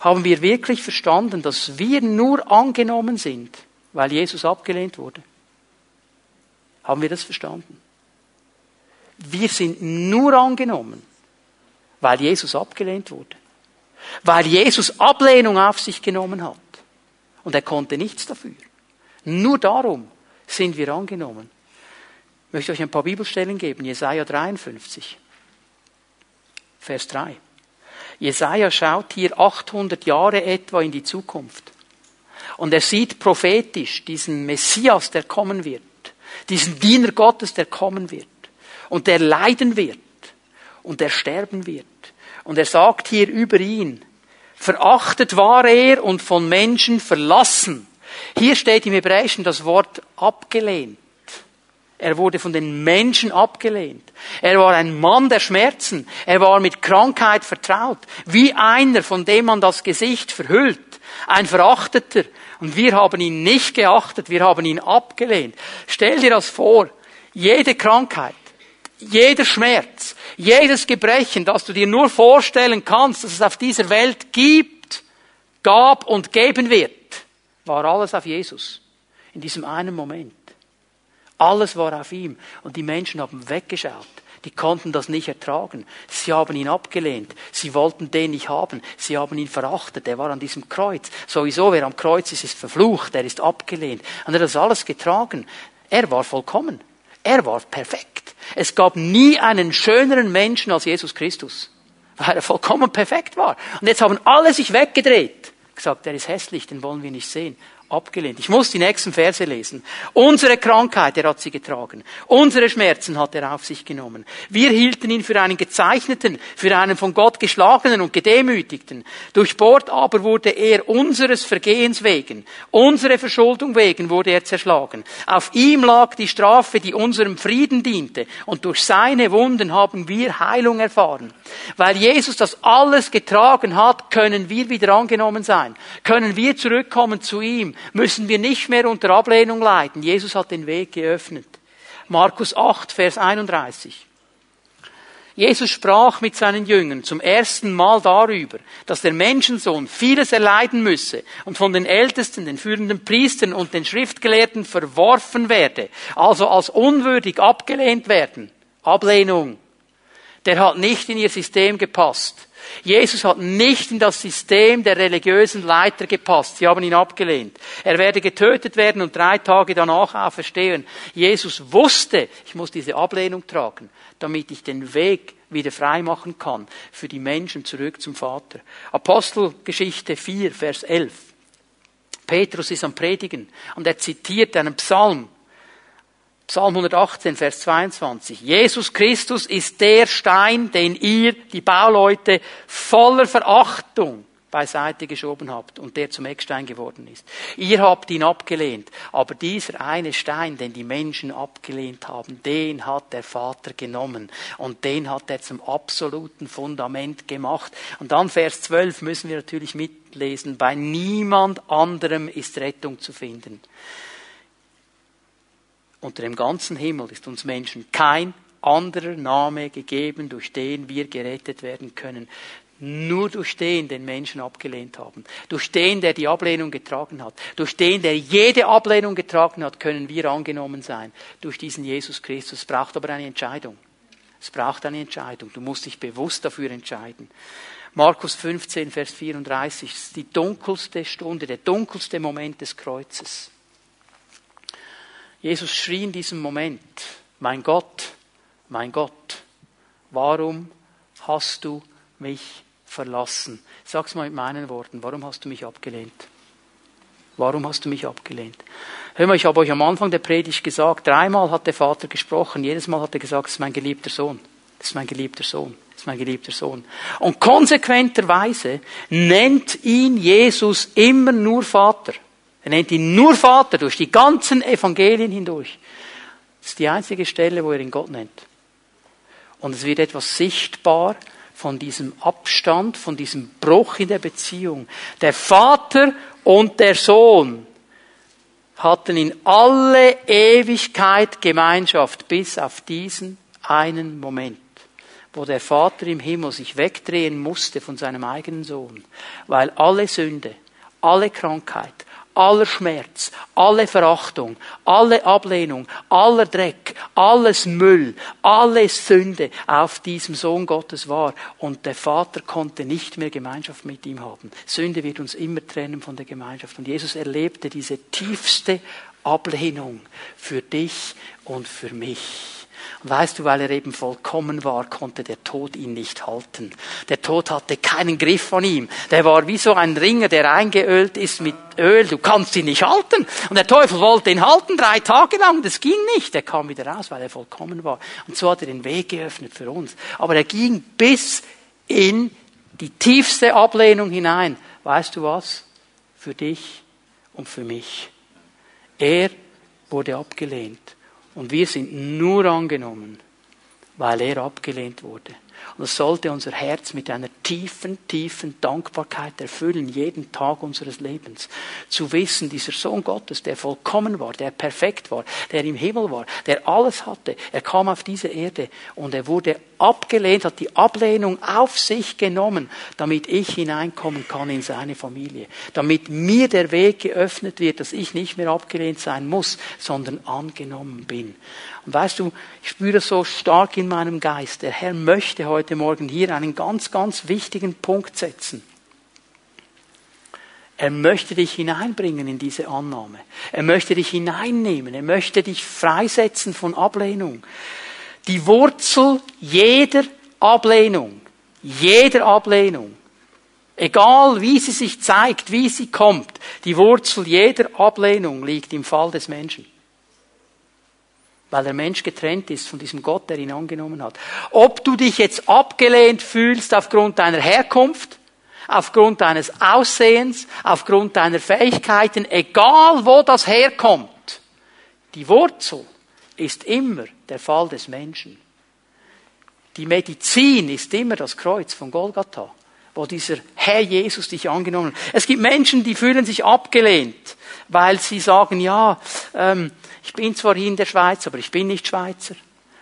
haben wir wirklich verstanden, dass wir nur angenommen sind, weil Jesus abgelehnt wurde? Haben wir das verstanden? Wir sind nur angenommen, weil Jesus abgelehnt wurde. Weil Jesus Ablehnung auf sich genommen hat. Und er konnte nichts dafür. Nur darum sind wir angenommen. Ich möchte euch ein paar Bibelstellen geben. Jesaja 53, Vers 3. Jesaja schaut hier 800 Jahre etwa in die Zukunft. Und er sieht prophetisch diesen Messias, der kommen wird. Diesen Diener Gottes, der kommen wird. Und der leiden wird. Und der sterben wird. Und er sagt hier über ihn, verachtet war er und von Menschen verlassen. Hier steht im Hebräischen das Wort abgelehnt. Er wurde von den Menschen abgelehnt. Er war ein Mann der Schmerzen. Er war mit Krankheit vertraut. Wie einer, von dem man das Gesicht verhüllt. Ein Verachteter. Und wir haben ihn nicht geachtet. Wir haben ihn abgelehnt. Stell dir das vor. Jede Krankheit, jeder Schmerz, jedes Gebrechen, das du dir nur vorstellen kannst, dass es auf dieser Welt gibt, gab und geben wird, war alles auf Jesus. In diesem einen Moment. Alles war auf ihm. Und die Menschen haben weggeschaut. Die konnten das nicht ertragen. Sie haben ihn abgelehnt. Sie wollten den nicht haben. Sie haben ihn verachtet. Er war an diesem Kreuz. Sowieso, wer am Kreuz ist, ist verflucht. Er ist abgelehnt. Und er hat das alles getragen. Er war vollkommen. Er war perfekt. Es gab nie einen schöneren Menschen als Jesus Christus. Weil er vollkommen perfekt war. Und jetzt haben alle sich weggedreht. Gesagt, er ist hässlich, den wollen wir nicht sehen abgelehnt. Ich muss die nächsten Verse lesen. Unsere Krankheit, er hat sie getragen. Unsere Schmerzen hat er auf sich genommen. Wir hielten ihn für einen gezeichneten, für einen von Gott geschlagenen und gedemütigten. Durchbohrt aber wurde er unseres Vergehens wegen, unsere Verschuldung wegen wurde er zerschlagen. Auf ihm lag die Strafe, die unserem Frieden diente. Und durch seine Wunden haben wir Heilung erfahren. Weil Jesus das alles getragen hat, können wir wieder angenommen sein. Können wir zurückkommen zu ihm müssen wir nicht mehr unter Ablehnung leiden. Jesus hat den Weg geöffnet. Markus 8, Vers 31. Jesus sprach mit seinen Jüngern zum ersten Mal darüber, dass der Menschensohn vieles erleiden müsse und von den Ältesten, den führenden Priestern und den Schriftgelehrten verworfen werde, also als unwürdig abgelehnt werden. Ablehnung. Der hat nicht in ihr System gepasst. Jesus hat nicht in das System der religiösen Leiter gepasst. Sie haben ihn abgelehnt. Er werde getötet werden und drei Tage danach auferstehen. Jesus wusste, ich muss diese Ablehnung tragen, damit ich den Weg wieder frei machen kann für die Menschen zurück zum Vater. Apostelgeschichte 4, Vers 11. Petrus ist am Predigen und er zitiert einen Psalm Psalm 118, Vers 22. Jesus Christus ist der Stein, den ihr, die Bauleute, voller Verachtung beiseite geschoben habt und der zum Eckstein geworden ist. Ihr habt ihn abgelehnt, aber dieser eine Stein, den die Menschen abgelehnt haben, den hat der Vater genommen und den hat er zum absoluten Fundament gemacht. Und dann Vers 12 müssen wir natürlich mitlesen, bei niemand anderem ist Rettung zu finden. Unter dem ganzen Himmel ist uns Menschen kein anderer Name gegeben, durch den wir gerettet werden können. Nur durch den, den Menschen abgelehnt haben. Durch den, der die Ablehnung getragen hat. Durch den, der jede Ablehnung getragen hat, können wir angenommen sein. Durch diesen Jesus Christus. Es braucht aber eine Entscheidung. Es braucht eine Entscheidung. Du musst dich bewusst dafür entscheiden. Markus 15, Vers 34 ist die dunkelste Stunde, der dunkelste Moment des Kreuzes. Jesus schrie in diesem Moment, mein Gott, mein Gott, warum hast du mich verlassen? Sag's mal mit meinen Worten, warum hast du mich abgelehnt? Warum hast du mich abgelehnt? Hör mal, ich habe euch am Anfang der Predigt gesagt, dreimal hat der Vater gesprochen, jedes Mal hat er gesagt, das ist mein geliebter Sohn, das ist mein geliebter Sohn, das ist mein geliebter Sohn. Und konsequenterweise nennt ihn Jesus immer nur Vater. Er nennt ihn nur Vater durch die ganzen Evangelien hindurch. Das ist die einzige Stelle, wo er ihn Gott nennt. Und es wird etwas sichtbar von diesem Abstand, von diesem Bruch in der Beziehung. Der Vater und der Sohn hatten in alle Ewigkeit Gemeinschaft bis auf diesen einen Moment, wo der Vater im Himmel sich wegdrehen musste von seinem eigenen Sohn, weil alle Sünde, alle Krankheit, aller Schmerz, alle Verachtung, alle Ablehnung, aller Dreck, alles Müll, alles Sünde auf diesem Sohn Gottes war. Und der Vater konnte nicht mehr Gemeinschaft mit ihm haben. Sünde wird uns immer trennen von der Gemeinschaft. Und Jesus erlebte diese tiefste Ablehnung für dich und für mich. Und weißt du, weil er eben vollkommen war, konnte der Tod ihn nicht halten. Der Tod hatte keinen Griff von ihm. Der war wie so ein Ringer, der eingeölt ist mit Öl. Du kannst ihn nicht halten. Und der Teufel wollte ihn halten drei Tage lang. Das ging nicht. Er kam wieder raus, weil er vollkommen war. Und so hat er den Weg geöffnet für uns. Aber er ging bis in die tiefste Ablehnung hinein. Weißt du was? Für dich und für mich. Er wurde abgelehnt. Und wir sind nur angenommen, weil er abgelehnt wurde. Und das sollte unser Herz mit einer tiefen, tiefen Dankbarkeit erfüllen, jeden Tag unseres Lebens. Zu wissen, dieser Sohn Gottes, der vollkommen war, der perfekt war, der im Himmel war, der alles hatte, er kam auf diese Erde und er wurde abgelehnt, hat die Ablehnung auf sich genommen, damit ich hineinkommen kann in seine Familie. Damit mir der Weg geöffnet wird, dass ich nicht mehr abgelehnt sein muss, sondern angenommen bin. Und weißt du, ich spüre so stark in meinem Geist, der Herr möchte heute Morgen hier einen ganz, ganz wichtigen Punkt setzen. Er möchte dich hineinbringen in diese Annahme. Er möchte dich hineinnehmen. Er möchte dich freisetzen von Ablehnung. Die Wurzel jeder Ablehnung, jeder Ablehnung, egal wie sie sich zeigt, wie sie kommt, die Wurzel jeder Ablehnung liegt im Fall des Menschen. Weil der Mensch getrennt ist von diesem Gott, der ihn angenommen hat. Ob du dich jetzt abgelehnt fühlst aufgrund deiner Herkunft, aufgrund deines Aussehens, aufgrund deiner Fähigkeiten, egal wo das herkommt, die Wurzel ist immer der Fall des Menschen. Die Medizin ist immer das Kreuz von Golgatha, wo dieser Herr Jesus dich angenommen hat. Es gibt Menschen, die fühlen sich abgelehnt, weil sie sagen, ja, ähm, ich bin zwar hier in der Schweiz, aber ich bin nicht Schweizer.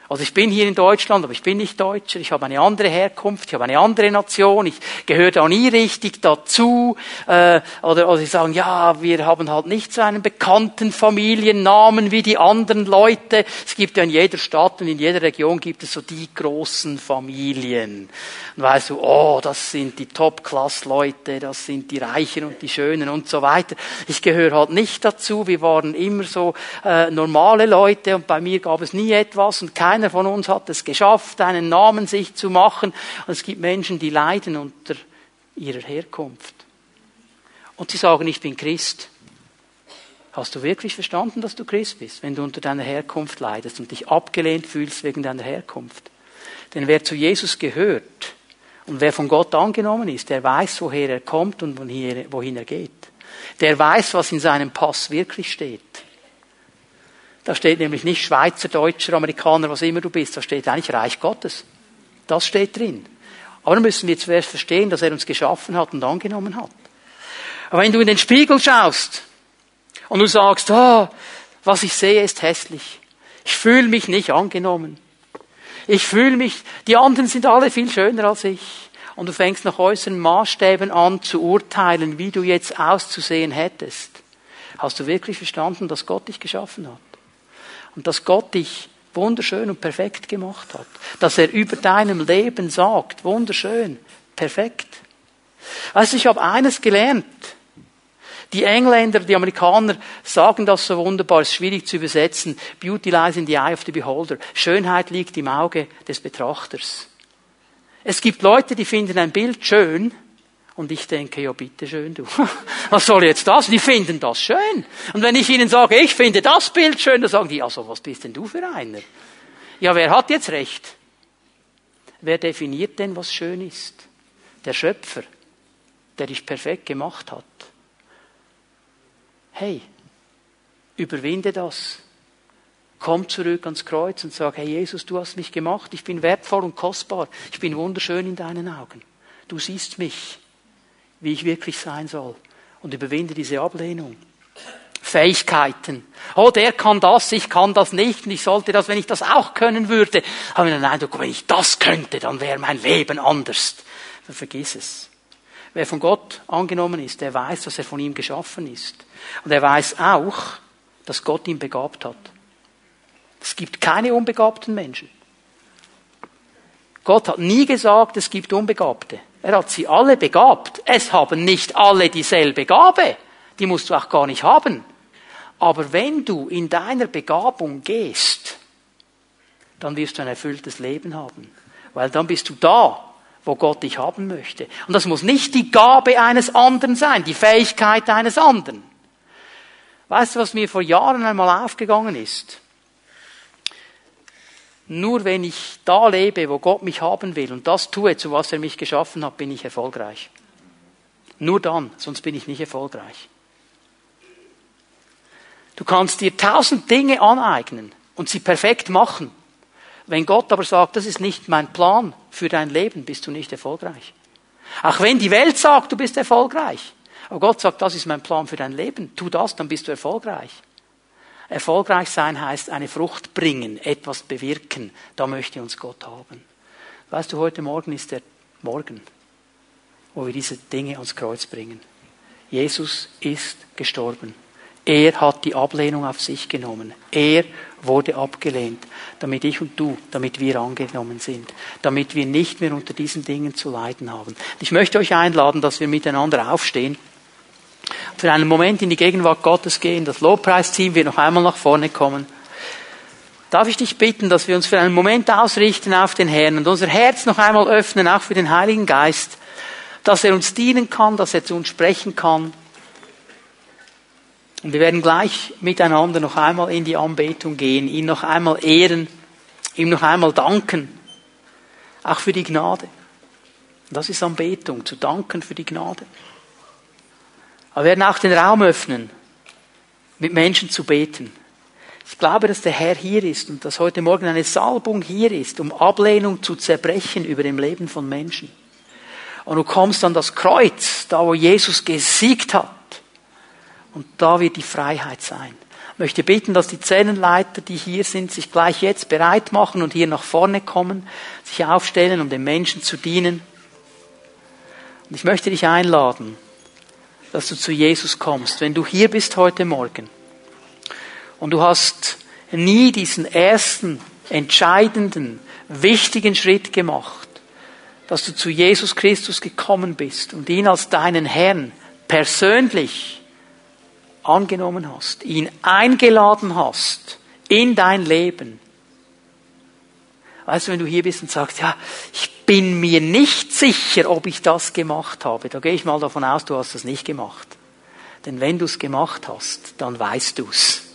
Also ich bin hier in Deutschland, aber ich bin nicht Deutscher. Ich habe eine andere Herkunft, ich habe eine andere Nation. Ich gehöre da nie richtig dazu. Äh, oder, oder sie sagen, ja, wir haben halt nicht so einen bekannten Familiennamen wie die anderen Leute. Es gibt ja in jeder Stadt und in jeder Region gibt es so die großen Familien. Und weißt du, oh, das sind die Top-Class-Leute, das sind die Reichen und die Schönen und so weiter. Ich gehöre halt nicht dazu. Wir waren immer so äh, normale Leute und bei mir gab es nie etwas und kein keiner von uns hat es geschafft, einen Namen sich zu machen. Und es gibt Menschen, die leiden unter ihrer Herkunft. Und sie sagen, ich bin Christ. Hast du wirklich verstanden, dass du Christ bist, wenn du unter deiner Herkunft leidest und dich abgelehnt fühlst wegen deiner Herkunft? Denn wer zu Jesus gehört und wer von Gott angenommen ist, der weiß, woher er kommt und wohin er geht. Der weiß, was in seinem Pass wirklich steht. Da steht nämlich nicht Schweizer, Deutscher, Amerikaner, was immer du bist. Da steht eigentlich Reich Gottes. Das steht drin. Aber dann müssen wir zuerst verstehen, dass er uns geschaffen hat und angenommen hat. Aber wenn du in den Spiegel schaust und du sagst, oh, was ich sehe ist hässlich. Ich fühle mich nicht angenommen. Ich fühle mich, die anderen sind alle viel schöner als ich. Und du fängst nach äußeren Maßstäben an zu urteilen, wie du jetzt auszusehen hättest. Hast du wirklich verstanden, dass Gott dich geschaffen hat? Und dass Gott dich wunderschön und perfekt gemacht hat. Dass er über deinem Leben sagt, wunderschön, perfekt. Also ich habe eines gelernt. Die Engländer, die Amerikaner sagen das so wunderbar, ist schwierig zu übersetzen. Beauty lies in the eye of the beholder. Schönheit liegt im Auge des Betrachters. Es gibt Leute, die finden ein Bild schön, und ich denke, ja, bitteschön, du. Was soll jetzt das? Die finden das schön. Und wenn ich ihnen sage, ich finde das Bild schön, dann sagen die, also, was bist denn du für einer? Ja, wer hat jetzt recht? Wer definiert denn, was schön ist? Der Schöpfer, der dich perfekt gemacht hat. Hey, überwinde das. Komm zurück ans Kreuz und sag, hey Jesus, du hast mich gemacht, ich bin wertvoll und kostbar, ich bin wunderschön in deinen Augen. Du siehst mich, wie ich wirklich sein soll. Und überwinde diese Ablehnung. Fähigkeiten. Oh, der kann das, ich kann das nicht und ich sollte das, wenn ich das auch können würde. Habe ich den Eindruck, wenn ich das könnte, dann wäre mein Leben anders. Dann vergiss es. Wer von Gott angenommen ist, der weiß, dass er von ihm geschaffen ist. Und er weiß auch, dass Gott ihn begabt hat. Es gibt keine unbegabten Menschen. Gott hat nie gesagt, es gibt Unbegabte. Er hat sie alle begabt. Es haben nicht alle dieselbe Gabe. Die musst du auch gar nicht haben. Aber wenn du in deiner Begabung gehst, dann wirst du ein erfülltes Leben haben. Weil dann bist du da, wo Gott dich haben möchte. Und das muss nicht die Gabe eines anderen sein, die Fähigkeit eines anderen. Weißt du, was mir vor Jahren einmal aufgegangen ist? Nur wenn ich da lebe, wo Gott mich haben will und das tue, zu was er mich geschaffen hat, bin ich erfolgreich. Nur dann, sonst bin ich nicht erfolgreich. Du kannst dir tausend Dinge aneignen und sie perfekt machen. Wenn Gott aber sagt, das ist nicht mein Plan für dein Leben, bist du nicht erfolgreich. Auch wenn die Welt sagt, du bist erfolgreich. Aber Gott sagt, das ist mein Plan für dein Leben. Tu das, dann bist du erfolgreich. Erfolgreich sein heißt eine Frucht bringen, etwas bewirken. Da möchte uns Gott haben. Weißt du, heute Morgen ist der Morgen, wo wir diese Dinge ans Kreuz bringen. Jesus ist gestorben. Er hat die Ablehnung auf sich genommen. Er wurde abgelehnt, damit ich und du, damit wir angenommen sind, damit wir nicht mehr unter diesen Dingen zu leiden haben. Ich möchte euch einladen, dass wir miteinander aufstehen, für einen Moment in die Gegenwart Gottes gehen, das Lobpreisteam wird noch einmal nach vorne kommen. Darf ich dich bitten, dass wir uns für einen Moment ausrichten auf den Herrn und unser Herz noch einmal öffnen, auch für den Heiligen Geist, dass er uns dienen kann, dass er zu uns sprechen kann, und wir werden gleich miteinander noch einmal in die Anbetung gehen, ihn noch einmal ehren, ihm noch einmal danken, auch für die Gnade. Das ist Anbetung, zu danken für die Gnade. Aber wir werden auch den Raum öffnen, mit Menschen zu beten. Ich glaube, dass der Herr hier ist und dass heute Morgen eine Salbung hier ist, um Ablehnung zu zerbrechen über dem Leben von Menschen. Und du kommst an das Kreuz, da wo Jesus gesiegt hat. Und da wird die Freiheit sein. Ich möchte bitten, dass die Zellenleiter, die hier sind, sich gleich jetzt bereit machen und hier nach vorne kommen, sich aufstellen, um den Menschen zu dienen. Und ich möchte dich einladen, dass du zu Jesus kommst. Wenn du hier bist heute Morgen und du hast nie diesen ersten, entscheidenden, wichtigen Schritt gemacht, dass du zu Jesus Christus gekommen bist und ihn als deinen Herrn persönlich angenommen hast, ihn eingeladen hast in dein Leben. Weißt du, wenn du hier bist und sagst, ja, ich bin mir nicht sicher, ob ich das gemacht habe, da gehe ich mal davon aus, du hast das nicht gemacht. Denn wenn du es gemacht hast, dann weißt du es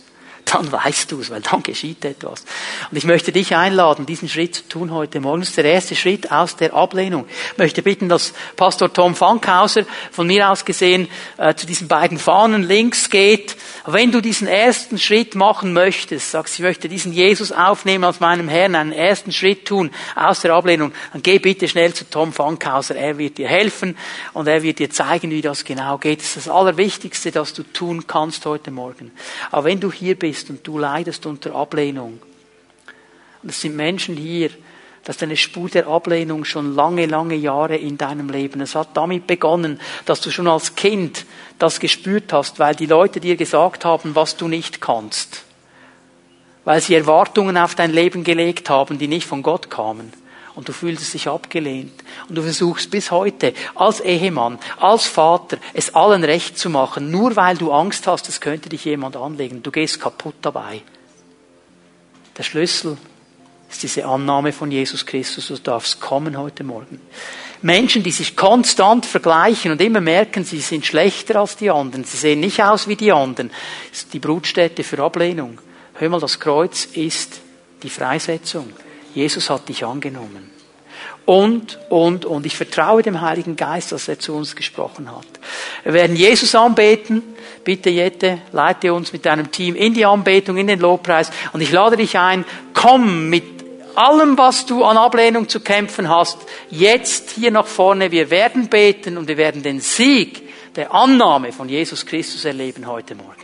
dann weißt du es, weil dann geschieht etwas. Und ich möchte dich einladen, diesen Schritt zu tun heute Morgen. Das ist der erste Schritt aus der Ablehnung. Ich möchte bitten, dass Pastor Tom Fankhauser von mir aus gesehen äh, zu diesen beiden Fahnen links geht. Wenn du diesen ersten Schritt machen möchtest, sagst, ich möchte diesen Jesus aufnehmen als meinem Herrn, einen ersten Schritt tun aus der Ablehnung, dann geh bitte schnell zu Tom Fankhauser. Er wird dir helfen und er wird dir zeigen, wie das genau geht. Das ist das Allerwichtigste, das du tun kannst heute Morgen. Aber wenn du hier bist, bist und du leidest unter Ablehnung. Und es sind Menschen hier, das ist eine Spur der Ablehnung schon lange, lange Jahre in deinem Leben. Es hat damit begonnen, dass du schon als Kind das gespürt hast, weil die Leute dir gesagt haben, was du nicht kannst. Weil sie Erwartungen auf dein Leben gelegt haben, die nicht von Gott kamen und du fühlst dich abgelehnt. Und du versuchst bis heute als Ehemann, als Vater, es allen recht zu machen, nur weil du Angst hast, es könnte dich jemand anlegen. Du gehst kaputt dabei. Der Schlüssel ist diese Annahme von Jesus Christus. Du darfst kommen heute Morgen. Menschen, die sich konstant vergleichen und immer merken, sie sind schlechter als die anderen, sie sehen nicht aus wie die anderen, ist die Brutstätte für Ablehnung. Hör mal, das Kreuz ist die Freisetzung. Jesus hat dich angenommen. Und, und, und. Ich vertraue dem Heiligen Geist, dass er zu uns gesprochen hat. Wir werden Jesus anbeten Bitte Jette, leite uns mit deinem Team in die Anbetung, in den Lobpreis. Und ich lade dich ein, komm mit allem, was du an Ablehnung zu kämpfen hast, jetzt hier nach vorne. Wir werden beten und wir werden den Sieg der Annahme von Jesus Christus erleben heute Morgen.